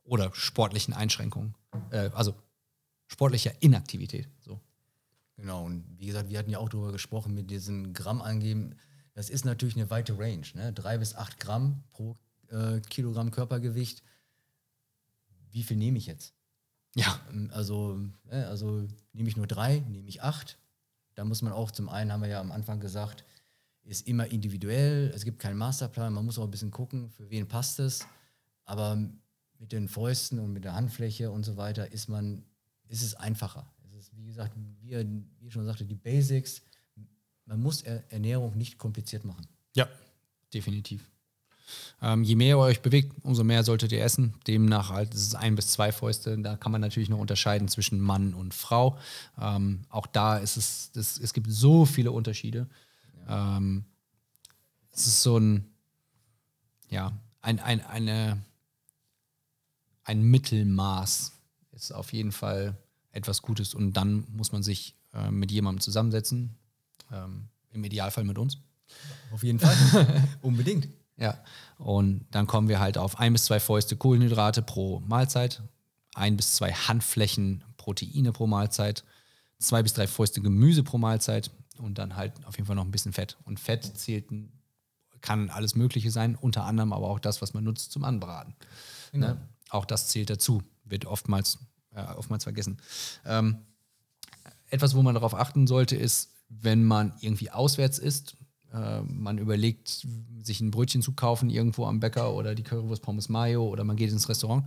Oder sportlichen Einschränkungen. Äh, also sportlicher Inaktivität. So. Genau, und wie gesagt, wir hatten ja auch darüber gesprochen mit diesen Gramm angeben. Das ist natürlich eine weite Range, ne? Drei bis acht Gramm pro äh, Kilogramm Körpergewicht. Wie viel nehme ich jetzt? Ja, Ähm, Also, äh, also nehme ich nur drei, nehme ich acht. Da muss man auch zum einen, haben wir ja am Anfang gesagt, ist immer individuell. Es gibt keinen Masterplan. Man muss auch ein bisschen gucken, für wen passt es. Aber mit den Fäusten und mit der Handfläche und so weiter ist man, ist es einfacher. Es ist, wie gesagt, wie, wie ich schon sagte, die Basics. Man muss Er- Ernährung nicht kompliziert machen. Ja, definitiv. Ähm, je mehr ihr euch bewegt, umso mehr solltet ihr essen. Demnach halt, es ist ein bis zwei Fäuste. Da kann man natürlich noch unterscheiden zwischen Mann und Frau. Ähm, auch da ist es, das, es gibt so viele Unterschiede. Ähm, es ist so ein, ja, ein, ein, eine, ein Mittelmaß ist auf jeden Fall etwas Gutes. Und dann muss man sich äh, mit jemandem zusammensetzen. Ähm, Im Idealfall mit uns. Auf jeden Fall. *laughs* Unbedingt. Ja, und dann kommen wir halt auf ein bis zwei Fäuste Kohlenhydrate pro Mahlzeit, ein bis zwei Handflächen Proteine pro Mahlzeit, zwei bis drei Fäuste Gemüse pro Mahlzeit und dann halt auf jeden Fall noch ein bisschen Fett. Und Fett zählt, kann alles Mögliche sein, unter anderem aber auch das, was man nutzt zum Anbraten. Ne? Auch das zählt dazu, wird oftmals, äh, oftmals vergessen. Ähm, etwas, wo man darauf achten sollte, ist, wenn man irgendwie auswärts isst, äh, man überlegt, sich ein Brötchen zu kaufen irgendwo am Bäcker oder die Currywurst Pommes Mayo oder man geht ins Restaurant.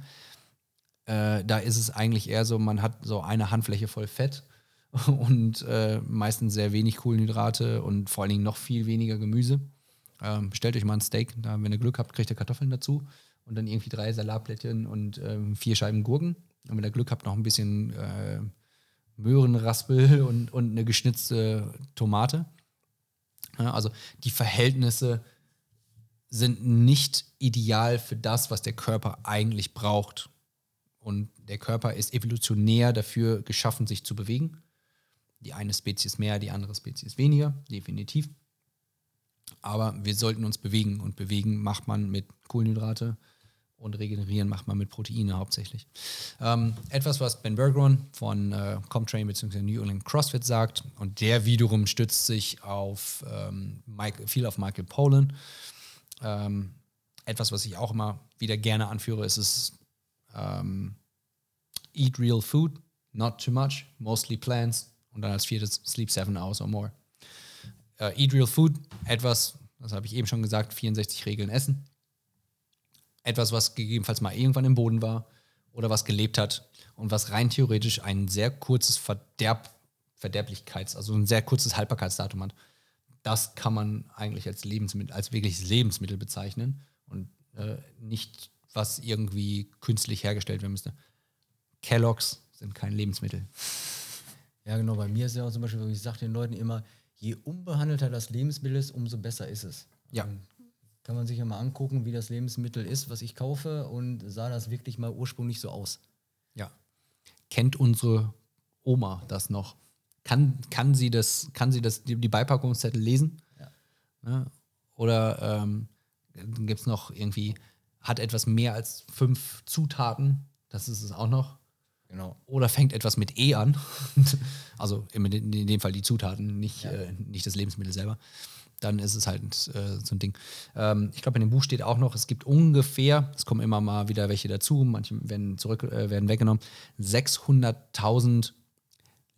Äh, da ist es eigentlich eher so, man hat so eine Handfläche voll Fett *laughs* und äh, meistens sehr wenig Kohlenhydrate und vor allen Dingen noch viel weniger Gemüse. Ähm, bestellt euch mal ein Steak, da, wenn ihr Glück habt, kriegt ihr Kartoffeln dazu und dann irgendwie drei Salatblättchen und ähm, vier Scheiben Gurken. Und wenn ihr Glück habt, noch ein bisschen äh, Möhrenraspel *laughs* und, und eine geschnitzte Tomate. Ja, also die Verhältnisse sind nicht ideal für das, was der Körper eigentlich braucht. Und der Körper ist evolutionär dafür geschaffen, sich zu bewegen. Die eine Spezies mehr, die andere Spezies weniger, definitiv. Aber wir sollten uns bewegen und bewegen macht man mit Kohlenhydrate und regenerieren macht man mit Proteine hauptsächlich. Ähm, etwas, was Ben Bergeron von äh, Comtrain bzw. New England CrossFit sagt und der wiederum stützt sich auf ähm, Mike, viel auf Michael Pollan. Ähm, etwas, was ich auch immer wieder gerne anführe, ist es ähm, Eat Real Food, not too much, mostly plants. Und dann als viertes, sleep seven hours or more. Uh, eat real food, etwas, das habe ich eben schon gesagt, 64 Regeln essen. Etwas, was gegebenenfalls mal irgendwann im Boden war oder was gelebt hat und was rein theoretisch ein sehr kurzes Verderb, Verderblichkeits-, also ein sehr kurzes Haltbarkeitsdatum hat. Das kann man eigentlich als Lebensmittel, als wirkliches Lebensmittel bezeichnen und äh, nicht, was irgendwie künstlich hergestellt werden müsste. Kelloggs sind kein Lebensmittel. Ja, genau. Bei mir ist ja auch zum Beispiel, ich sage den Leuten immer, je unbehandelter das Lebensmittel ist, umso besser ist es. Ja. Dann kann man sich ja mal angucken, wie das Lebensmittel ist, was ich kaufe und sah das wirklich mal ursprünglich so aus. Ja. Kennt unsere Oma das noch? Kann, kann sie das, kann sie das, die, die Beipackungszettel lesen? Ja. Ja. Oder ähm, gibt es noch irgendwie, hat etwas mehr als fünf Zutaten? Das ist es auch noch. Genau. Oder fängt etwas mit E an. *laughs* also in, in dem Fall die Zutaten, nicht, Ja. äh, nicht das Lebensmittel selber. Dann ist es halt äh, so ein Ding. Ähm, ich glaube, in dem Buch steht auch noch, es gibt ungefähr, es kommen immer mal wieder welche dazu, manche werden zurück, äh, werden weggenommen, 600.000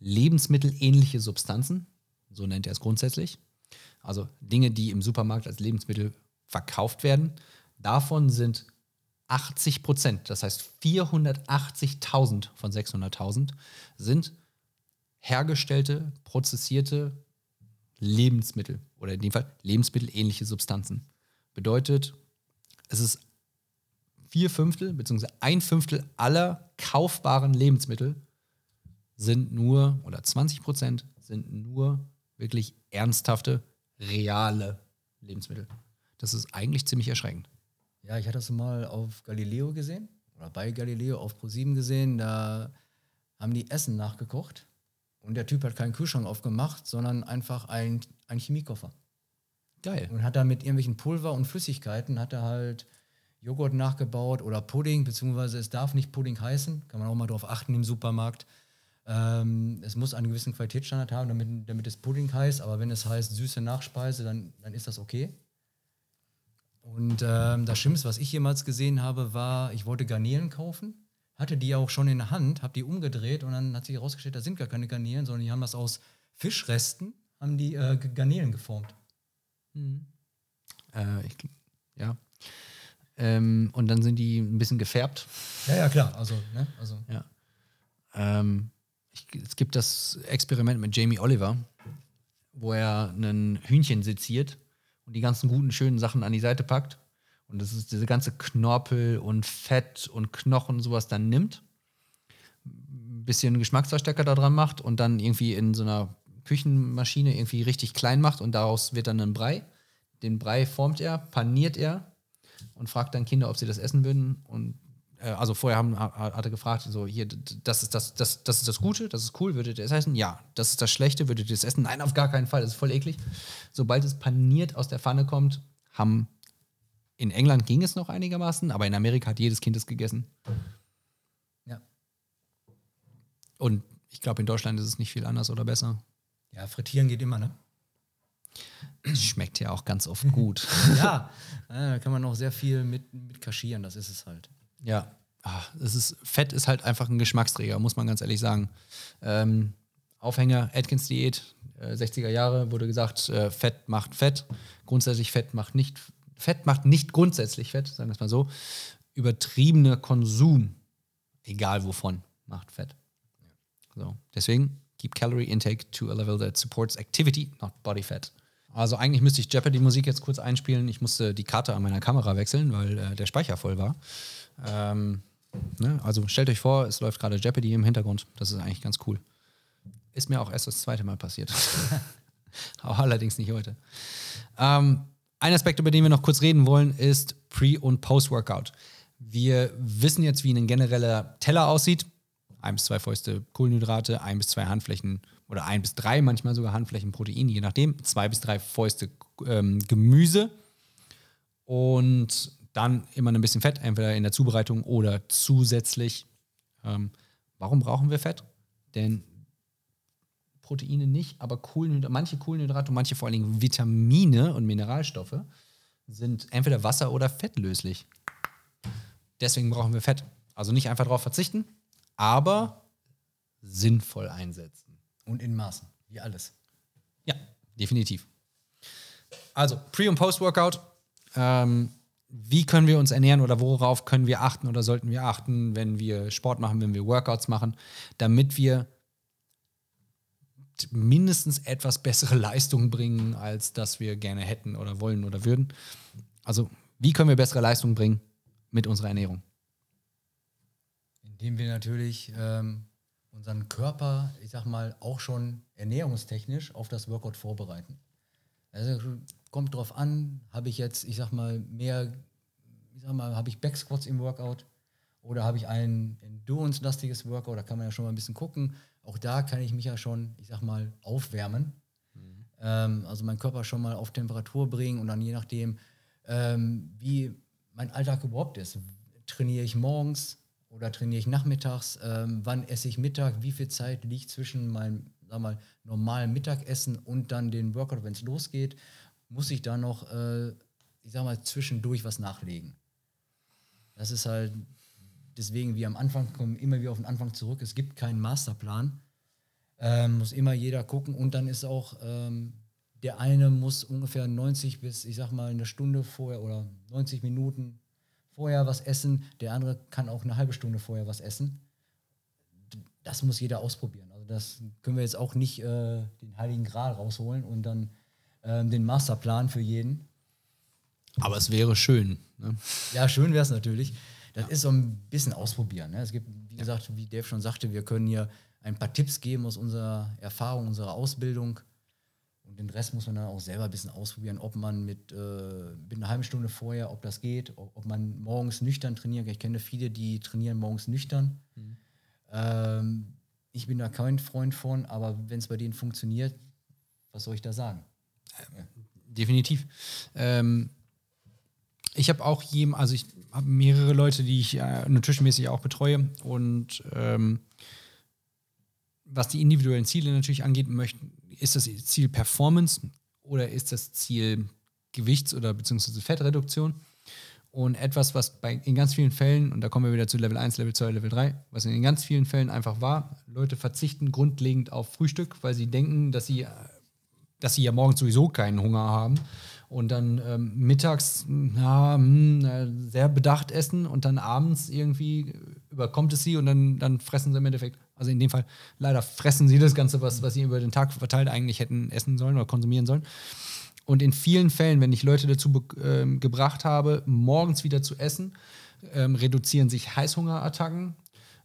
lebensmittelähnliche Substanzen, so nennt er es grundsätzlich. Also Dinge, die im Supermarkt als Lebensmittel verkauft werden. Davon sind 80 Prozent, das heißt 480.000 von 600.000 sind hergestellte, prozessierte Lebensmittel oder in dem Fall lebensmittelähnliche Substanzen. Bedeutet, es ist vier Fünftel bzw. ein Fünftel aller kaufbaren Lebensmittel sind nur, oder 20 Prozent sind nur wirklich ernsthafte, reale Lebensmittel. Das ist eigentlich ziemlich erschreckend. Ja, ich hatte das mal auf Galileo gesehen oder bei Galileo auf Pro7 gesehen. Da haben die Essen nachgekocht und der Typ hat keinen Kühlschrank aufgemacht, sondern einfach ein, ein Chemiekoffer. Geil. Und hat dann mit irgendwelchen Pulver und Flüssigkeiten hat er halt Joghurt nachgebaut oder Pudding, beziehungsweise es darf nicht Pudding heißen, kann man auch mal darauf achten im Supermarkt. Ähm, es muss einen gewissen Qualitätsstandard haben, damit, damit es Pudding heißt, aber wenn es heißt süße Nachspeise, dann, dann ist das okay. Und ähm, das Schlimmste, was ich jemals gesehen habe, war, ich wollte Garnelen kaufen, hatte die auch schon in der Hand, habe die umgedreht und dann hat sich herausgestellt, da sind gar keine Garnelen, sondern die haben das aus Fischresten, haben die äh, Garnelen geformt. Äh, ich, ja. Ähm, und dann sind die ein bisschen gefärbt. Ja, ja, klar. Also, ne? also Ja. Ähm, ich, es gibt das Experiment mit Jamie Oliver, wo er ein Hühnchen seziert und die ganzen guten, schönen Sachen an die Seite packt. Und das ist diese ganze Knorpel und Fett und Knochen und sowas dann nimmt, ein bisschen Geschmacksverstärker da dran macht und dann irgendwie in so einer Küchenmaschine irgendwie richtig klein macht und daraus wird dann ein Brei. Den Brei formt er, paniert er und fragt dann Kinder, ob sie das essen würden. Und äh, also vorher haben, ha- hat er gefragt, so hier, das ist das, das, das ist das Gute, das ist cool, würdet ihr es essen? Ja. Das ist das Schlechte, würdet ihr es essen? Nein, auf gar keinen Fall, das ist voll eklig. Sobald es paniert aus der Pfanne kommt, haben in England ging es noch einigermaßen, aber in Amerika hat jedes Kind es gegessen. ja. Und ich glaube, in Deutschland ist es nicht viel anders oder besser. Ja, frittieren geht immer, ne? Es schmeckt ja auch ganz oft *laughs* gut. ja, da kann man auch sehr viel mit, mit kaschieren, das ist es halt. Ja, ah, es ist, Fett ist halt einfach ein Geschmacksträger, muss man ganz ehrlich sagen. Ähm, Aufhänger, Atkins Diät, äh, 60er Jahre wurde gesagt, äh, Fett macht Fett. Grundsätzlich Fett macht nicht, Fett macht nicht grundsätzlich Fett, sagen wir es mal so. Übertriebener Konsum, egal wovon, macht Fett. So, deswegen keep calorie intake to a level that supports activity, not body fat. Also eigentlich müsste ich Jeopardy-Musik jetzt kurz einspielen. Ich musste die Karte an meiner Kamera wechseln, weil äh, der Speicher voll war. Ähm, ne? Also stellt euch vor, es läuft gerade Jeopardy im Hintergrund. Das ist eigentlich ganz cool. Ist mir auch erst das zweite Mal passiert. *laughs* Allerdings nicht heute. Ähm, ein Aspekt, über den wir noch kurz reden wollen, ist Pre- und Post-Workout. Wir wissen jetzt, wie ein genereller Teller aussieht. Ein bis zwei Fäuste Kohlenhydrate, ein bis zwei Handflächen oder ein bis drei manchmal sogar Handflächen Protein, je nachdem. Zwei bis drei Fäuste ähm, Gemüse und dann immer ein bisschen Fett, entweder in der Zubereitung oder zusätzlich. Ähm, warum brauchen wir Fett? Denn Proteine nicht, aber Kohlenhydrate, manche Kohlenhydrate und manche vor allen Dingen Vitamine und Mineralstoffe sind entweder wasser- oder fettlöslich. Deswegen brauchen wir Fett. Also nicht einfach darauf verzichten, aber sinnvoll einsetzen. Und in Maßen, wie alles. Ja, definitiv. Also, Pre- und Post-Workout. Ähm, wie können wir uns ernähren oder worauf können wir achten oder sollten wir achten, wenn wir Sport machen, wenn wir Workouts machen, damit wir mindestens etwas bessere *laughs* Leistungen bringen, als das wir gerne hätten oder wollen oder würden. Also, wie können wir bessere Leistungen bringen mit unserer Ernährung? Indem wir natürlich ähm, unseren Körper, ich sag mal, auch schon ernährungstechnisch auf das Workout vorbereiten. Also kommt drauf an, habe ich jetzt, ich sag mal, mehr, ich sag mal, habe ich Backsquats im Workout oder habe ich ein Endurance-lastiges Workout, da kann man ja schon mal ein bisschen gucken. Auch da kann ich mich ja schon, ich sag mal, aufwärmen. Mhm. Ähm, also meinen Körper schon mal auf Temperatur bringen und dann je nachdem, ähm, wie mein Alltag überhaupt ist. Trainiere ich morgens oder trainiere ich nachmittags? Ähm, wann esse ich Mittag? Wie viel Zeit liegt zwischen meinem sag mal, normalen Mittagessen und dann den Workout, wenn es losgeht? Muss ich da noch, äh, ich sag mal, zwischendurch was nachlegen? Das ist halt deswegen, wie am Anfang kommen immer wieder auf den Anfang zurück. Es gibt keinen Masterplan. Ähm, muss immer jeder gucken und dann ist auch ähm, der eine muss ungefähr 90 bis, ich sag mal, eine Stunde vorher oder 90 Minuten vorher was essen. Der andere kann auch eine halbe Stunde vorher was essen. Das muss jeder ausprobieren. Also das können wir jetzt auch nicht äh, den Heiligen Gral rausholen und dann äh, den Masterplan für jeden. Aber es wäre schön. Ne? Ja, schön wäre es natürlich. Das ja. ist so ein bisschen ausprobieren. Ne? Es gibt, wie gesagt, wie Dave schon sagte, wir können hier ein paar Tipps geben aus unserer Erfahrung, unserer Ausbildung. Und den Rest muss man dann auch selber ein bisschen ausprobieren, ob man mit, äh, mit einer halben Stunde vorher, ob das geht, ob, ob, man morgens nüchtern trainieren kann. Ich kenne viele, die trainieren morgens nüchtern. Mhm. Ähm, ich bin da kein Freund von, aber wenn es bei denen funktioniert, was soll ich da sagen? Ja. Definitiv. Ähm, ich habe auch jedem, also ich habe mehrere Leute, die ich äh, nutritionmäßig auch betreue und ähm, was die individuellen Ziele natürlich angeht, möchten, ist das Ziel Performance oder ist das Ziel Gewichts- oder beziehungsweise Fettreduktion? Und etwas, was bei, in ganz vielen Fällen, und da kommen wir wieder zu Level 1, Level 2, Level 3, was in ganz vielen Fällen einfach war, Leute verzichten grundlegend auf Frühstück, weil sie denken, dass sie, dass sie ja morgens sowieso keinen Hunger haben. Und dann ähm, mittags ja, mh, hm, sehr bedacht essen und dann abends irgendwie überkommt es sie und dann, dann fressen sie im Endeffekt also in dem Fall leider fressen sie das Ganze, was, was sie über den Tag verteilt eigentlich hätten essen sollen oder konsumieren sollen. Und in vielen Fällen, wenn ich Leute dazu äh, gebracht habe, morgens wieder zu essen, ähm, reduzieren sich Heißhungerattacken,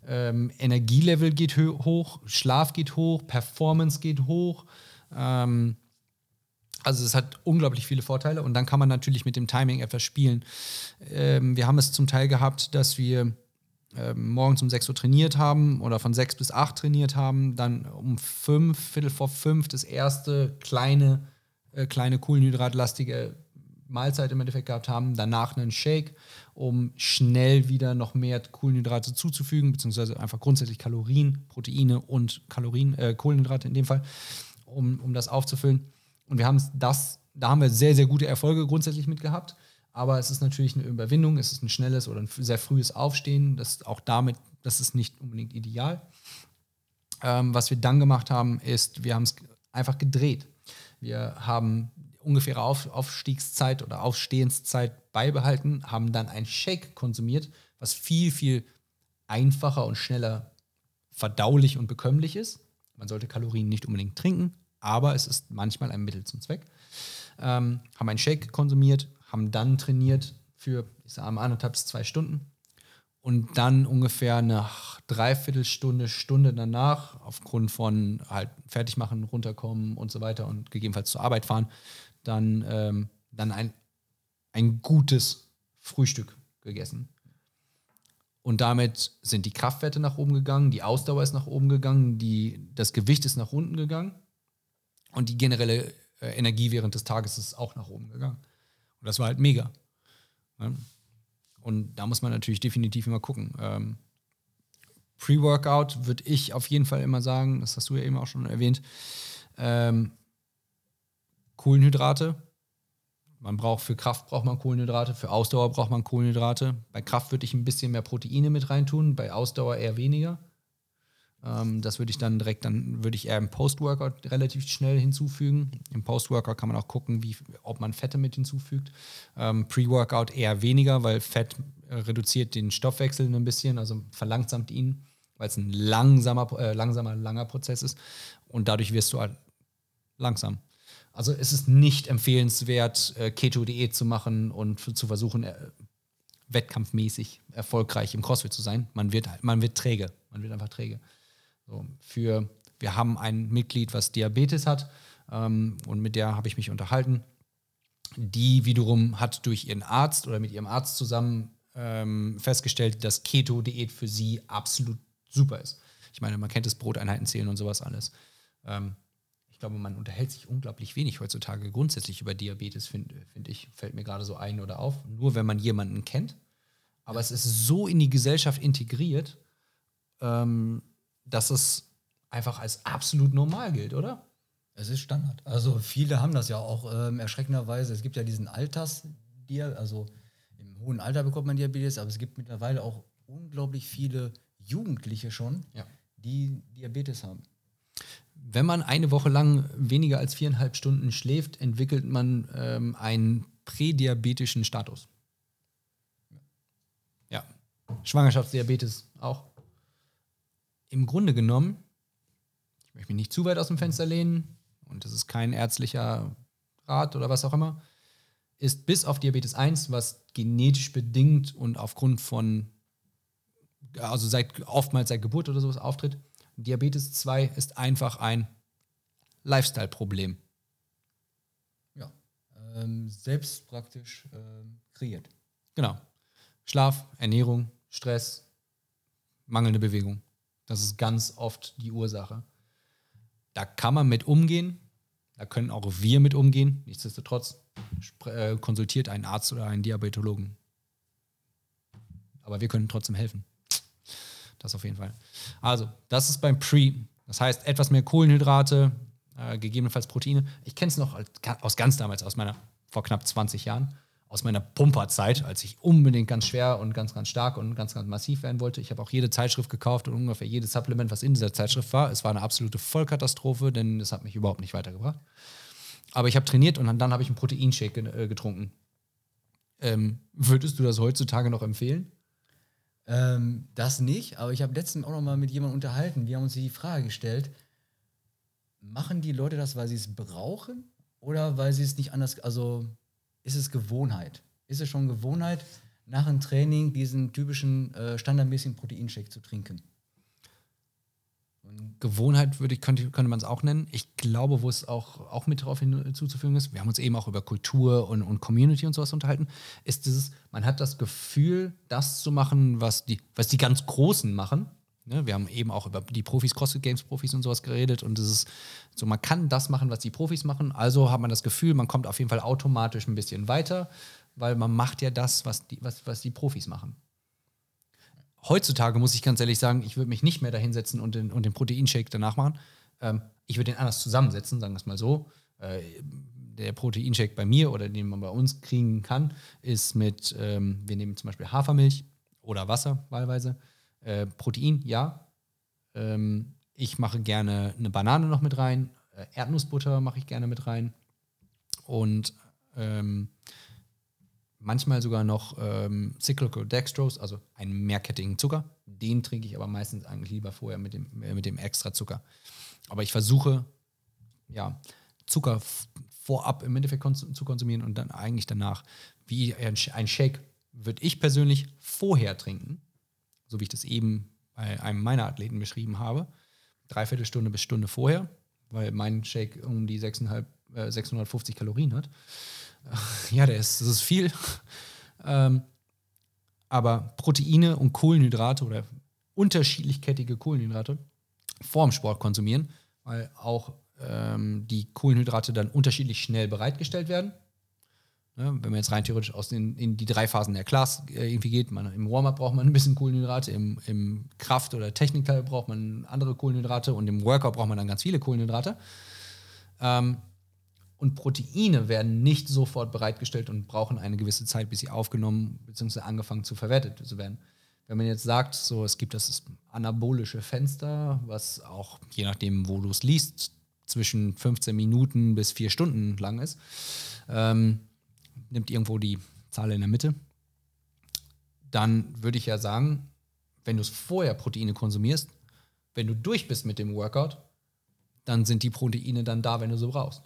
ähm, Energielevel geht hoch, Schlaf geht hoch, Performance geht hoch. Ähm, also es hat unglaublich viele Vorteile und dann kann man natürlich mit dem Timing etwas spielen. Ähm, wir haben es zum Teil gehabt, dass wir ähm, morgens um 6 Uhr trainiert haben oder von 6 bis 8 trainiert haben, dann um 5, Viertel vor 5 das erste kleine, äh, kleine kohlenhydratlastige Mahlzeit im Endeffekt gehabt haben, danach einen Shake, um schnell wieder noch mehr Kohlenhydrate zuzufügen, beziehungsweise einfach grundsätzlich Kalorien, Proteine und Kalorien, äh, Kohlenhydrate in dem Fall, um, um das aufzufüllen. Und wir haben das, da haben wir sehr, sehr gute Erfolge grundsätzlich mit gehabt. Aber es ist natürlich eine Überwindung, es ist ein schnelles oder ein sehr frühes Aufstehen. Das auch damit, das ist nicht unbedingt ideal. Ähm, was wir dann gemacht haben, ist, wir haben es einfach gedreht. Wir haben ungefähre Auf Aufstiegszeit oder Aufstehenszeit beibehalten, haben dann ein Shake konsumiert, was viel, viel einfacher und schneller verdaulich und bekömmlich ist. Man sollte Kalorien nicht unbedingt trinken, aber es ist manchmal ein Mittel zum Zweck. Ähm, haben einen Shake konsumiert, haben dann trainiert für, ich sage mal, anderthalb bis zwei Stunden. Und dann ungefähr eine Dreiviertelstunde, Stunde danach, aufgrund von halt fertig machen, runterkommen und so weiter und gegebenenfalls zur Arbeit fahren, dann, ähm, dann ein, ein gutes Frühstück gegessen. Und damit sind die Kraftwerte nach oben gegangen, die Ausdauer ist nach oben gegangen, die, das Gewicht ist nach unten gegangen und die generelle äh, Energie während des Tages ist auch nach oben gegangen. Und das war halt mega. Ne? Und da muss man natürlich definitiv immer gucken. Ähm, Pre-Workout würde ich auf jeden Fall immer sagen, das hast du ja eben auch schon erwähnt, ähm, Kohlenhydrate. Man braucht für Kraft braucht man Kohlenhydrate, für Ausdauer braucht man Kohlenhydrate. Bei Kraft würde ich ein bisschen mehr Proteine mit reintun, bei Ausdauer eher weniger. Ähm, das würde ich dann direkt, dann würde ich eher im Post-Workout relativ schnell hinzufügen. Im Post-Workout kann man auch gucken, wie, ob man Fette mit hinzufügt. Ähm, Pre-Workout eher weniger, weil Fett äh, reduziert den Stoffwechsel ein bisschen, also verlangsamt ihn, weil es ein langsamer, äh, langsamer, langer Prozess ist. Und dadurch wirst du halt langsam. Also es ist nicht empfehlenswert, äh, Keto-Diät zu machen und zu versuchen, äh, wettkampfmäßig erfolgreich im CrossFit zu sein. Man wird, man wird träge. Man wird einfach träge. So, für, wir haben ein Mitglied, was Diabetes hat ähm, und mit der habe ich mich unterhalten. Die wiederum hat durch ihren Arzt oder mit ihrem Arzt zusammen ähm, festgestellt, dass Keto-Diät für sie absolut super ist. Ich meine, man kennt das Broteinheiten zählen und sowas alles. Ähm, ich glaube, man unterhält sich unglaublich wenig heutzutage grundsätzlich über Diabetes, finde find ich, fällt mir gerade so ein oder auf. Nur wenn man jemanden kennt. Aber es ist so in die Gesellschaft integriert, ähm, dass es einfach als absolut normal gilt, oder? Es ist Standard. Also viele haben das ja auch ähm, erschreckenderweise. Es gibt ja diesen Alters, also im hohen Alter bekommt man Diabetes, aber es gibt mittlerweile auch unglaublich viele Jugendliche schon, ja. die Diabetes haben. Wenn man eine Woche lang weniger als viereinhalb Stunden schläft, entwickelt man ähm, einen prädiabetischen Status. Ja. Schwangerschaftsdiabetes auch im Grunde genommen, ich möchte mich nicht zu weit aus dem Fenster lehnen und das ist kein ärztlicher Rat oder was auch immer, ist bis auf Diabetes 1, was genetisch bedingt und aufgrund von, also seit, oftmals seit Geburt oder sowas auftritt, Diabetes 2 ist einfach ein Lifestyle-Problem. Ja, ähm, selbst praktisch ähm, kreiert. Genau. Schlaf, Ernährung, Stress, mangelnde Bewegung. Das ist ganz oft die Ursache. Da kann man mit umgehen, da können auch wir mit umgehen. Nichtsdestotrotz äh, konsultiert einen Arzt oder einen Diabetologen. Aber wir können trotzdem helfen. Das auf jeden Fall. Also, das ist beim Pre. Das heißt, etwas mehr Kohlenhydrate, äh, gegebenenfalls Proteine. Ich kenne es noch aus ganz damals, aus meiner, vor knapp 20 Jahren aus meiner Pumperzeit, als ich unbedingt ganz schwer und ganz, ganz stark und ganz, ganz massiv werden wollte. Ich habe auch jede Zeitschrift gekauft und ungefähr jedes Supplement, was in dieser Zeitschrift war. Es war eine absolute Vollkatastrophe, denn es hat mich überhaupt nicht weitergebracht. Aber ich habe trainiert und dann habe ich einen Proteinshake äh, getrunken. Ähm, würdest du das heutzutage noch empfehlen? Ähm, das nicht, aber ich habe letztens auch noch mal mit jemandem unterhalten. Wir haben uns die Frage gestellt: Machen die Leute das, weil sie es brauchen oder weil sie es nicht anders, also ist es Gewohnheit. Ist es schon Gewohnheit, nach einem Training diesen typischen äh, standardmäßigen Proteinshake zu trinken? Gewohnheit würde ich, könnte, könnte man es auch nennen. Ich glaube, wo es auch, auch mit darauf hinzuzufügen ist, wir haben uns eben auch über Kultur und, und Community und sowas unterhalten, ist dieses, man hat das Gefühl, das zu machen, was die, was die ganz Großen machen. Ne, wir haben eben auch über die Profis, CrossFit Games Profis und sowas geredet und es ist so, man kann das machen, was die Profis machen. Also hat man das Gefühl, man kommt auf jeden Fall automatisch ein bisschen weiter, weil man macht ja das, was die, was, was die Profis machen. Heutzutage muss ich ganz ehrlich sagen, ich würde mich nicht mehr da hinsetzen und den, und den Proteinshake danach machen. Ähm, ich würde den anders zusammensetzen, sagen wir es mal so. Äh, der Proteinshake bei mir oder den man bei uns kriegen kann, ist mit, ähm, wir nehmen zum Beispiel Hafermilch oder Wasser wahlweise äh, Protein, ja. Ähm, ich mache gerne eine Banane noch mit rein. Äh, Erdnussbutter mache ich gerne mit rein. Und ähm, manchmal sogar noch ähm, Cyclical Dextrose, also einen mehrkettigen Zucker. Den trinke ich aber meistens eigentlich lieber vorher mit dem, äh, mit dem extra Zucker. Aber ich versuche, ja, Zucker vorab im Endeffekt zu konsumieren und dann eigentlich danach, wie ein, ein Shake, würde ich persönlich vorher trinken so wie ich das eben bei einem meiner Athleten beschrieben habe, dreiviertel Stunde bis Stunde vorher, weil mein Shake um die 6,5, äh, 650 Kalorien hat. *laughs* Ja, der ist, das ist viel. *laughs* ähm, aber Proteine und Kohlenhydrate oder unterschiedlich kettige Kohlenhydrate vorm Sport konsumieren, weil auch ähm, die Kohlenhydrate dann unterschiedlich schnell bereitgestellt werden. Ne, wenn man jetzt rein theoretisch aus den, in die drei Phasen der Class äh, irgendwie geht, man, im Warm-up braucht man ein bisschen Kohlenhydrate, im, im Kraft- oder Technikteil braucht man andere Kohlenhydrate und im Workout braucht man dann ganz viele Kohlenhydrate. Ähm, und Proteine werden nicht sofort bereitgestellt und brauchen eine gewisse Zeit, bis sie aufgenommen bzw. angefangen zu verwertet zu werden. Wenn man jetzt sagt, so es gibt das anabolische Fenster, was auch je nachdem, wo du es liest, zwischen 15 Minuten bis vier Stunden lang ist, ähm, nimmt irgendwo die Zahl in der Mitte, dann würde ich ja sagen, wenn du es vorher Proteine konsumierst, wenn du durch bist mit dem Workout, dann sind die Proteine dann da, wenn du sie brauchst.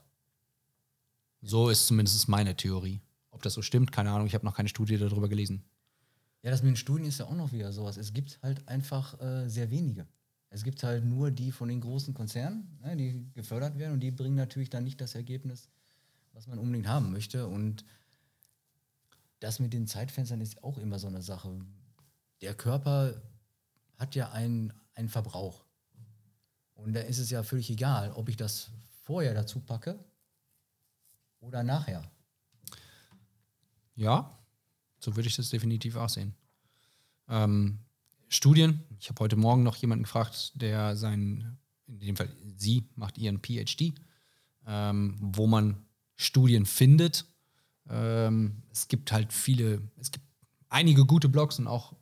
So ist zumindest meine Theorie. Ob das so stimmt, keine Ahnung, ich habe noch keine Studie darüber gelesen. Ja, das mit den Studien ist ja auch noch wieder sowas. Es gibt halt einfach äh, sehr wenige. Es gibt halt nur die von den großen Konzernen, ne, die gefördert werden und die bringen natürlich dann nicht das Ergebnis, was man unbedingt haben möchte. Und das mit den Zeitfenstern ist auch immer so eine Sache. Der Körper hat ja einen, einen Verbrauch. Und da ist es ja völlig egal, ob ich das vorher dazu packe oder nachher. Ja, so würde ich das definitiv auch sehen. Ähm, Studien, ich habe heute Morgen noch jemanden gefragt, der sein, in dem Fall sie macht ihren PhD, ähm, wo man Studien findet. Ähm, es gibt halt viele, es gibt einige gute Blogs und auch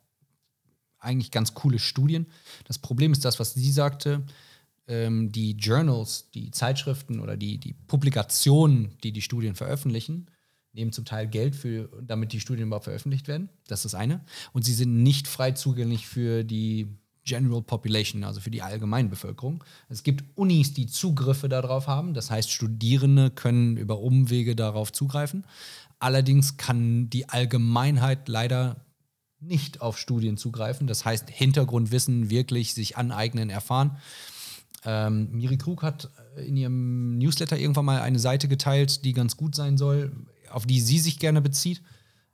eigentlich ganz coole Studien. Das Problem ist das, was sie sagte, ähm, die Journals, die Zeitschriften oder die, die Publikationen, die die Studien veröffentlichen, nehmen zum Teil Geld für, damit die Studien überhaupt veröffentlicht werden. Das ist das eine. Und sie sind nicht frei zugänglich für die General Population, also für die Allgemeinbevölkerung. Es gibt Unis, die Zugriffe darauf haben. Das heißt, Studierende können über Umwege darauf zugreifen. Allerdings kann die Allgemeinheit leider nicht auf Studien zugreifen. Das heißt, Hintergrundwissen wirklich sich aneignen, erfahren. Ähm, Miri Krug hat in ihrem Newsletter irgendwann mal eine Seite geteilt, die ganz gut sein soll, auf die sie sich gerne bezieht.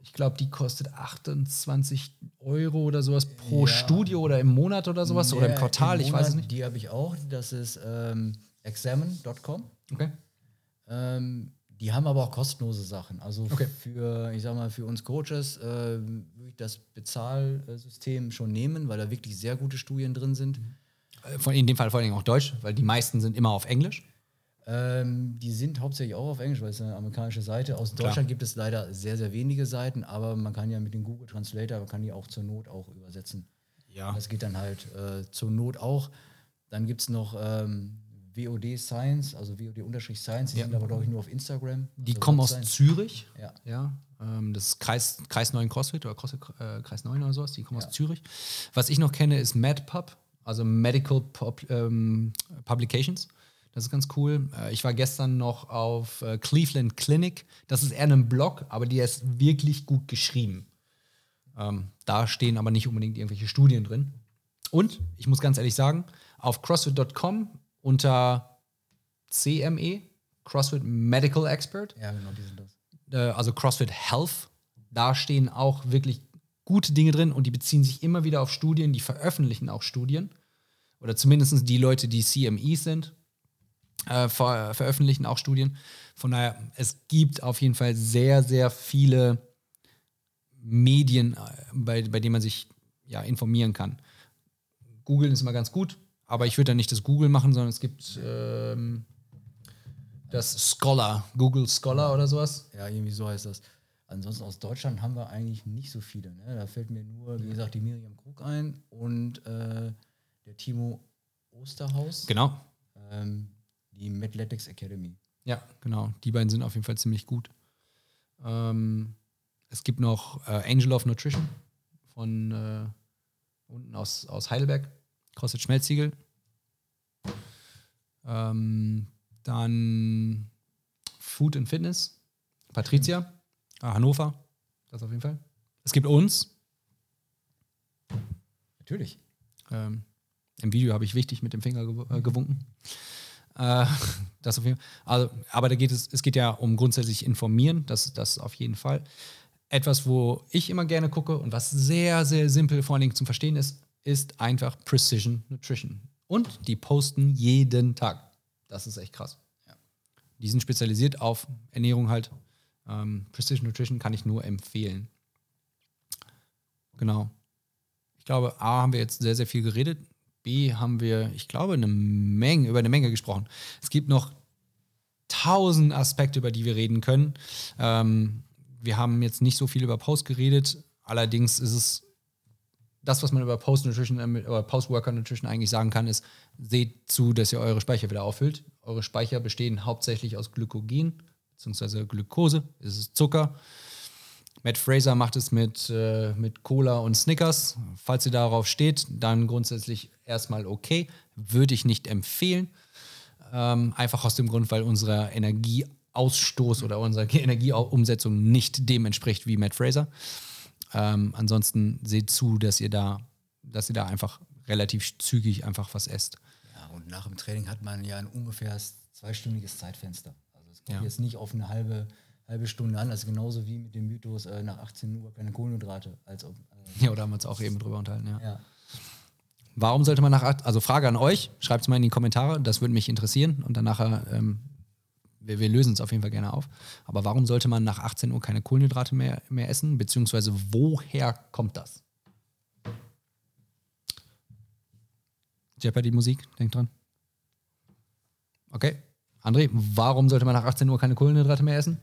Ich glaube, die kostet 28 Euro oder sowas pro Ja. Studio oder im Monat oder sowas oder im Ja, Quartal, im ich weiß es Monat, nicht. Die habe ich auch. Das ist ähm, examine.com. Okay. Ähm, die haben aber auch kostenlose Sachen. Also Okay. für, ich sag mal, für uns Coaches äh, würde ich das Bezahlsystem schon nehmen, weil da wirklich sehr gute Studien drin sind. Äh, in dem Fall vor allem auch Deutsch, weil die meisten sind immer auf Englisch. Ähm, die sind hauptsächlich auch auf Englisch, weil es eine amerikanische Seite. Aus Klar. Deutschland gibt es leider sehr, sehr wenige Seiten, aber man kann ja mit dem Google Translator, man kann die auch zur Not auch übersetzen. Ja. Das geht dann halt äh, zur Not auch. Dann gibt es noch ähm, WOD Science, also WOD-Science, die Ja. sind aber, glaube ich, nur auf Instagram. Die Also kommen aus Science. Zürich. Ja. Ja, ähm, das ist Kreis, Kreis 9 CrossFit oder CrossFit äh, Kreis 9 oder sowas, die kommen Ja. aus Zürich. Was ich noch kenne, ist MedPub, also Medical Pub, ähm, Publications. Das ist ganz cool. Äh, ich war gestern noch auf äh, Cleveland Clinic. Das ist eher ein Blog, aber die ist wirklich gut geschrieben. Ähm, da stehen aber nicht unbedingt irgendwelche Studien drin. Und ich muss ganz ehrlich sagen, auf CrossFit.com unter CME, CrossFit Medical Expert, Ja, genau, die sind das. äh, also CrossFit Health, da stehen auch wirklich gute Dinge drin und die beziehen sich immer wieder auf Studien, die veröffentlichen auch Studien. Oder zumindest die Leute, die CMEs sind, äh, ver veröffentlichen auch Studien. Von daher, es gibt auf jeden Fall sehr, sehr viele Medien, äh, bei, bei denen man sich ja, informieren kann. Googeln ist immer ganz gut, aber ich würde da nicht das Google machen, sondern es gibt ähm, das Scholar, Google Scholar oder sowas. Ja, irgendwie so heißt das. Ansonsten aus Deutschland haben wir eigentlich nicht so viele. Ne? Da fällt mir nur, wie gesagt, die Miriam Krug ein und äh, der Timo Osterhaus, Genau. ähm, die Mathletics Academy. Ja, genau. Die beiden sind auf jeden Fall ziemlich gut. Ähm, es gibt noch äh, Angel of Nutrition von äh, unten aus, aus Heidelberg, CrossFit Schmelzsiegel. Ähm, dann Food and Fitness, Patricia, äh, Hannover, das auf jeden Fall. Es gibt uns, Natürlich. ähm, Im Video habe ich wichtig mit dem Finger gew äh, gewunken. Äh, *laughs* das auf jeden Fall. Also, aber da geht es, es geht ja um grundsätzlich informieren, das, das auf jeden Fall. Etwas, wo ich immer gerne gucke und was sehr, sehr simpel vor allen Dingen zum Verstehen ist, ist einfach Precision Nutrition. Und die posten jeden Tag. Das ist echt krass. Ja. Die sind spezialisiert auf Ernährung halt. Ähm, Precision Nutrition kann ich nur empfehlen. Genau. Ich glaube, A haben wir jetzt sehr, sehr viel geredet. B haben wir, ich glaube, eine Menge, über eine Menge gesprochen. Es gibt noch tausend Aspekte, über die wir reden können. Ähm, wir haben jetzt nicht so viel über Post geredet. Allerdings ist es das, was man über Post-Nutrition äh, oder Post-Worker-Nutrition eigentlich sagen kann, ist, seht zu, dass ihr eure Speicher wieder auffüllt. Eure Speicher bestehen hauptsächlich aus Glykogen bzw. Glukose, das ist Zucker. Matt Fraser macht es mit, äh, mit Cola und Snickers. Falls ihr darauf steht, dann grundsätzlich erstmal okay. Würde ich nicht empfehlen. Ähm, einfach aus dem Grund, weil unser Energieausstoß oder unsere *laughs* Energieumsetzung nicht dem entspricht wie Matt Fraser. Ähm, ansonsten seht zu, dass ihr da, dass ihr da einfach relativ zügig einfach was esst. Ja, und nach dem Training hat man ja ein ungefähr zweistündiges Zeitfenster. Also es kommt ja. jetzt nicht auf eine halbe, halbe Stunde an. Also genauso wie mit dem Mythos äh, nach 18 Uhr keine Kohlenhydrate. Als ob, äh, ja, da haben wir uns auch eben drüber unterhalten, ja. ja. Warum sollte man nach, also Frage an euch, schreibt es mal in die Kommentare, das würde mich interessieren und dann nachher ähm, wir, wir lösen es auf jeden Fall gerne auf. Aber warum sollte man nach 18 Uhr keine Kohlenhydrate mehr, mehr essen? Beziehungsweise woher kommt das? Jeopardy-Musik, denkt dran. Okay. André, warum sollte man nach 18 Uhr keine Kohlenhydrate mehr essen?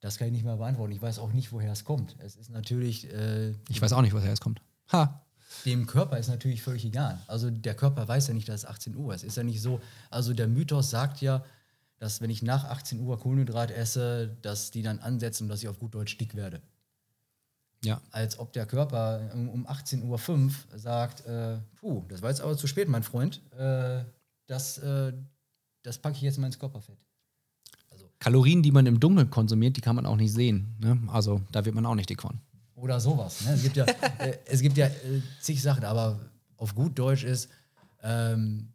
Das kann ich nicht mehr beantworten. Ich weiß auch nicht, woher es kommt. Es ist natürlich. Äh, ich weiß auch nicht, woher es kommt. Ha. Dem Körper ist natürlich völlig egal. Also der Körper weiß ja nicht, dass es 18 Uhr ist. Es ist ja nicht so. Also der Mythos sagt ja, dass wenn ich nach 18 Uhr Kohlenhydrat esse, dass die dann ansetzen und dass ich auf gut Deutsch dick werde. Ja. Als ob der Körper um 18.05 Uhr sagt, äh, puh, das war jetzt aber zu spät, mein Freund. Äh, das, äh, das packe ich jetzt mal ins Körperfett. Kalorien, die man im Dunkeln konsumiert, die kann man auch nicht sehen. Ne? Also da wird man auch nicht dick von. Oder sowas. Ne? Es gibt ja, *laughs* äh, es gibt ja äh, zig Sachen, aber auf gut Deutsch ist, ähm,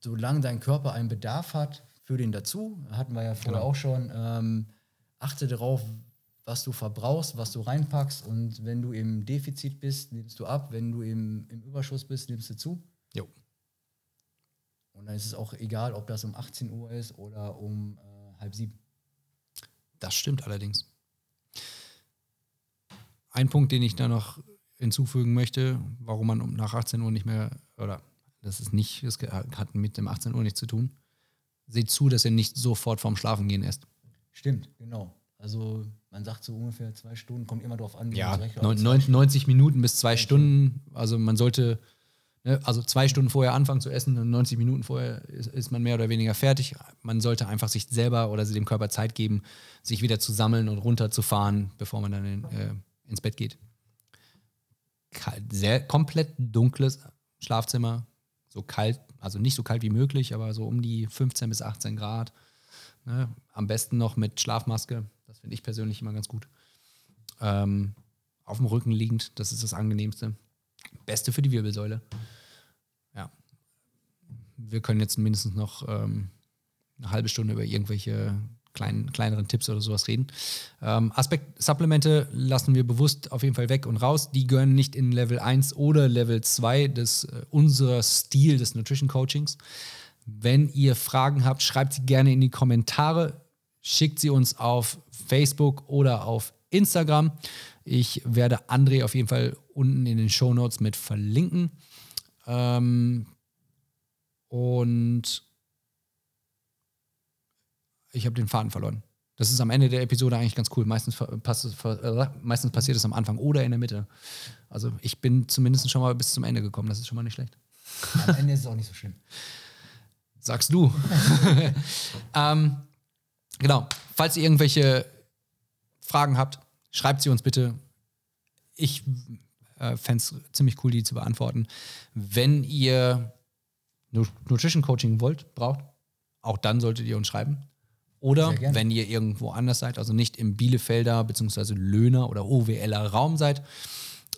solange dein Körper einen Bedarf hat, für den dazu. Hatten wir ja vorher genau. auch schon. Ähm, achte darauf, was du verbrauchst, was du reinpackst. Und wenn du im Defizit bist, nimmst du ab. Wenn du im, im Überschuss bist, nimmst du zu. Jo. Und dann ist es auch egal, ob das um 18 Uhr ist oder um halb sieben. Das stimmt allerdings. Ein Punkt, den ich da noch hinzufügen möchte, warum man nach 18 Uhr nicht mehr, oder das ist nicht, das hat mit dem 18 Uhr nichts zu tun seht zu, dass ihr nicht sofort vorm Schlafengehen esst. Stimmt, genau. Also man sagt so ungefähr zwei Stunden, kommt immer darauf an. Ja, 90 Minuten bis zwei Stunden. Also man sollte, also zwei Stunden vorher anfangen zu essen und 90 Minuten vorher ist, ist, man mehr oder weniger fertig. Man sollte einfach sich selber oder dem Körper Zeit geben, sich wieder zu sammeln und runterzufahren, bevor man dann in, äh, ins Bett geht. Sehr komplett dunkles Schlafzimmer, so kalt, also nicht so kalt wie möglich, aber so um die 15 bis 18 Grad. Ne? Am besten noch mit Schlafmaske. Das finde ich persönlich immer ganz gut. Ähm, auf dem Rücken liegend, das ist das angenehmste. Beste für die Wirbelsäule. Ja. Wir können jetzt mindestens noch ähm, eine halbe Stunde über irgendwelche kleinen, kleineren Tipps oder sowas reden. Ähm, Aspekt Supplemente lassen wir bewusst auf jeden Fall weg und raus. Die gehören nicht in Level 1 oder Level 2 des äh, unserer Stil des Nutrition Coachings. Wenn ihr Fragen habt, schreibt sie gerne in die Kommentare, schickt sie uns auf Facebook oder auf Instagram. Ich werde André auf jeden Fall unten in den Show Notes mit verlinken. Ähm, und ich habe den Faden verloren. Das ist am Ende der Episode eigentlich ganz cool. Meistens, pass, äh, meistens passiert es am Anfang oder in der Mitte. Also ich bin zumindest schon mal bis zum Ende gekommen. Das ist schon mal nicht schlecht. Am Ende ist es auch nicht so schlimm. Sagst du. *laughs* ähm, genau. Falls ihr irgendwelche Fragen habt, schreibt sie uns bitte. Ich äh, fände es ziemlich cool, die zu beantworten. Wenn ihr Nutrition Coaching wollt, braucht, auch dann solltet ihr uns schreiben. Oder wenn ihr irgendwo anders seid, also nicht im Bielefelder bzw. Löhner oder OWLer Raum seid,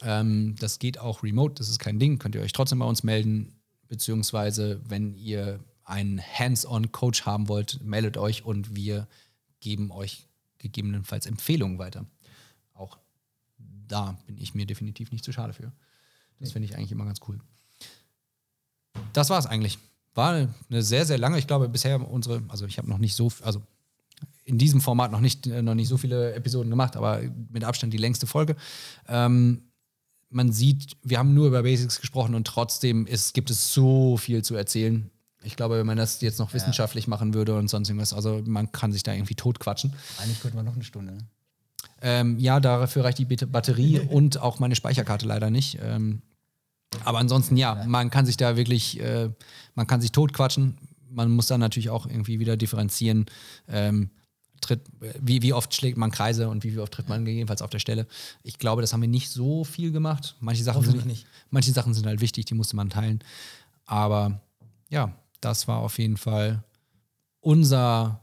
ähm, das geht auch remote, das ist kein Ding, könnt ihr euch trotzdem bei uns melden. Beziehungsweise, wenn ihr einen Hands-on-Coach haben wollt, meldet euch und wir geben euch gegebenenfalls Empfehlungen weiter. Auch da bin ich mir definitiv nicht zu schade für. Das finde ich eigentlich immer ganz cool. Das war es eigentlich. War eine sehr, sehr lange, ich glaube, bisher unsere, also ich habe noch nicht so, also in diesem Format noch nicht, äh, noch nicht so viele Episoden gemacht, aber mit Abstand die längste Folge. Ähm, man sieht, wir haben nur über Basics gesprochen und trotzdem ist, gibt es so viel zu erzählen. Ich glaube, wenn man das jetzt noch wissenschaftlich machen würde und sonst irgendwas, also man kann sich da irgendwie totquatschen. Eigentlich könnte man noch eine Stunde. Ne? Ähm, ja, dafür reicht die Batterie *laughs* und auch meine Speicherkarte leider nicht. Ähm, Aber ansonsten, ja, man kann sich da wirklich, äh, man kann sich totquatschen. Man muss dann natürlich auch irgendwie wieder differenzieren. Ähm, tritt, wie, wie oft schlägt man Kreise und wie, wie oft tritt man jedenfalls auf der Stelle. Ich glaube, das haben wir nicht so viel gemacht. Manche Sachen, sind, nicht. manche Sachen sind halt wichtig, die musste man teilen. Aber ja, das war auf jeden Fall unser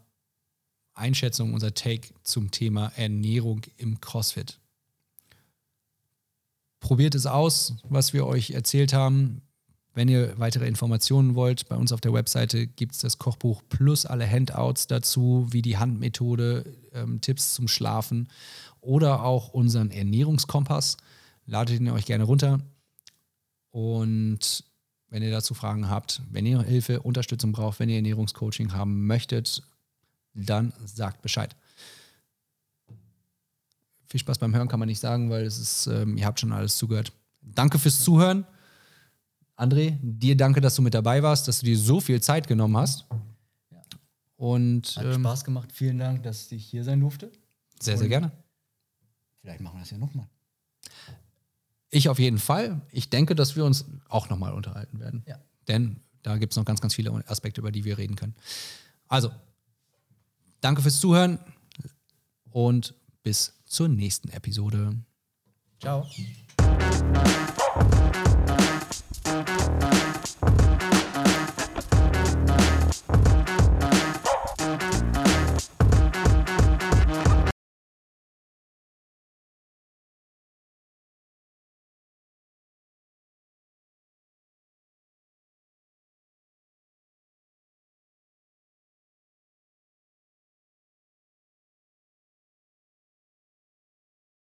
Einschätzung, unser Take zum Thema Ernährung im CrossFit. Probiert es aus, was wir euch erzählt haben. Wenn ihr weitere Informationen wollt, bei uns auf der Webseite gibt es das Kochbuch plus alle Handouts dazu, wie die Handmethode, ähm, Tipps zum Schlafen oder auch unseren Ernährungskompass. Ladet ihn euch gerne runter. Und wenn ihr dazu Fragen habt, wenn ihr Hilfe, Unterstützung braucht, wenn ihr Ernährungscoaching haben möchtet, dann sagt Bescheid. Viel Spaß beim Hören kann man nicht sagen, weil es ist, ähm, ihr habt schon alles zugehört. Danke fürs Zuhören. André, dir danke, dass du mit dabei warst, dass du dir so viel Zeit genommen hast. Ja. Und Hat ähm, Spaß gemacht. Vielen Dank, dass ich hier sein durfte. sehr, sehr Und- gerne. Vielleicht machen wir das ja nochmal. Ich auf jeden Fall. Ich denke, dass wir uns auch nochmal unterhalten werden. Ja. Denn da gibt es noch ganz, ganz viele Aspekte, über die wir reden können. Also, danke fürs Zuhören und bis zur nächsten Episode. Ciao.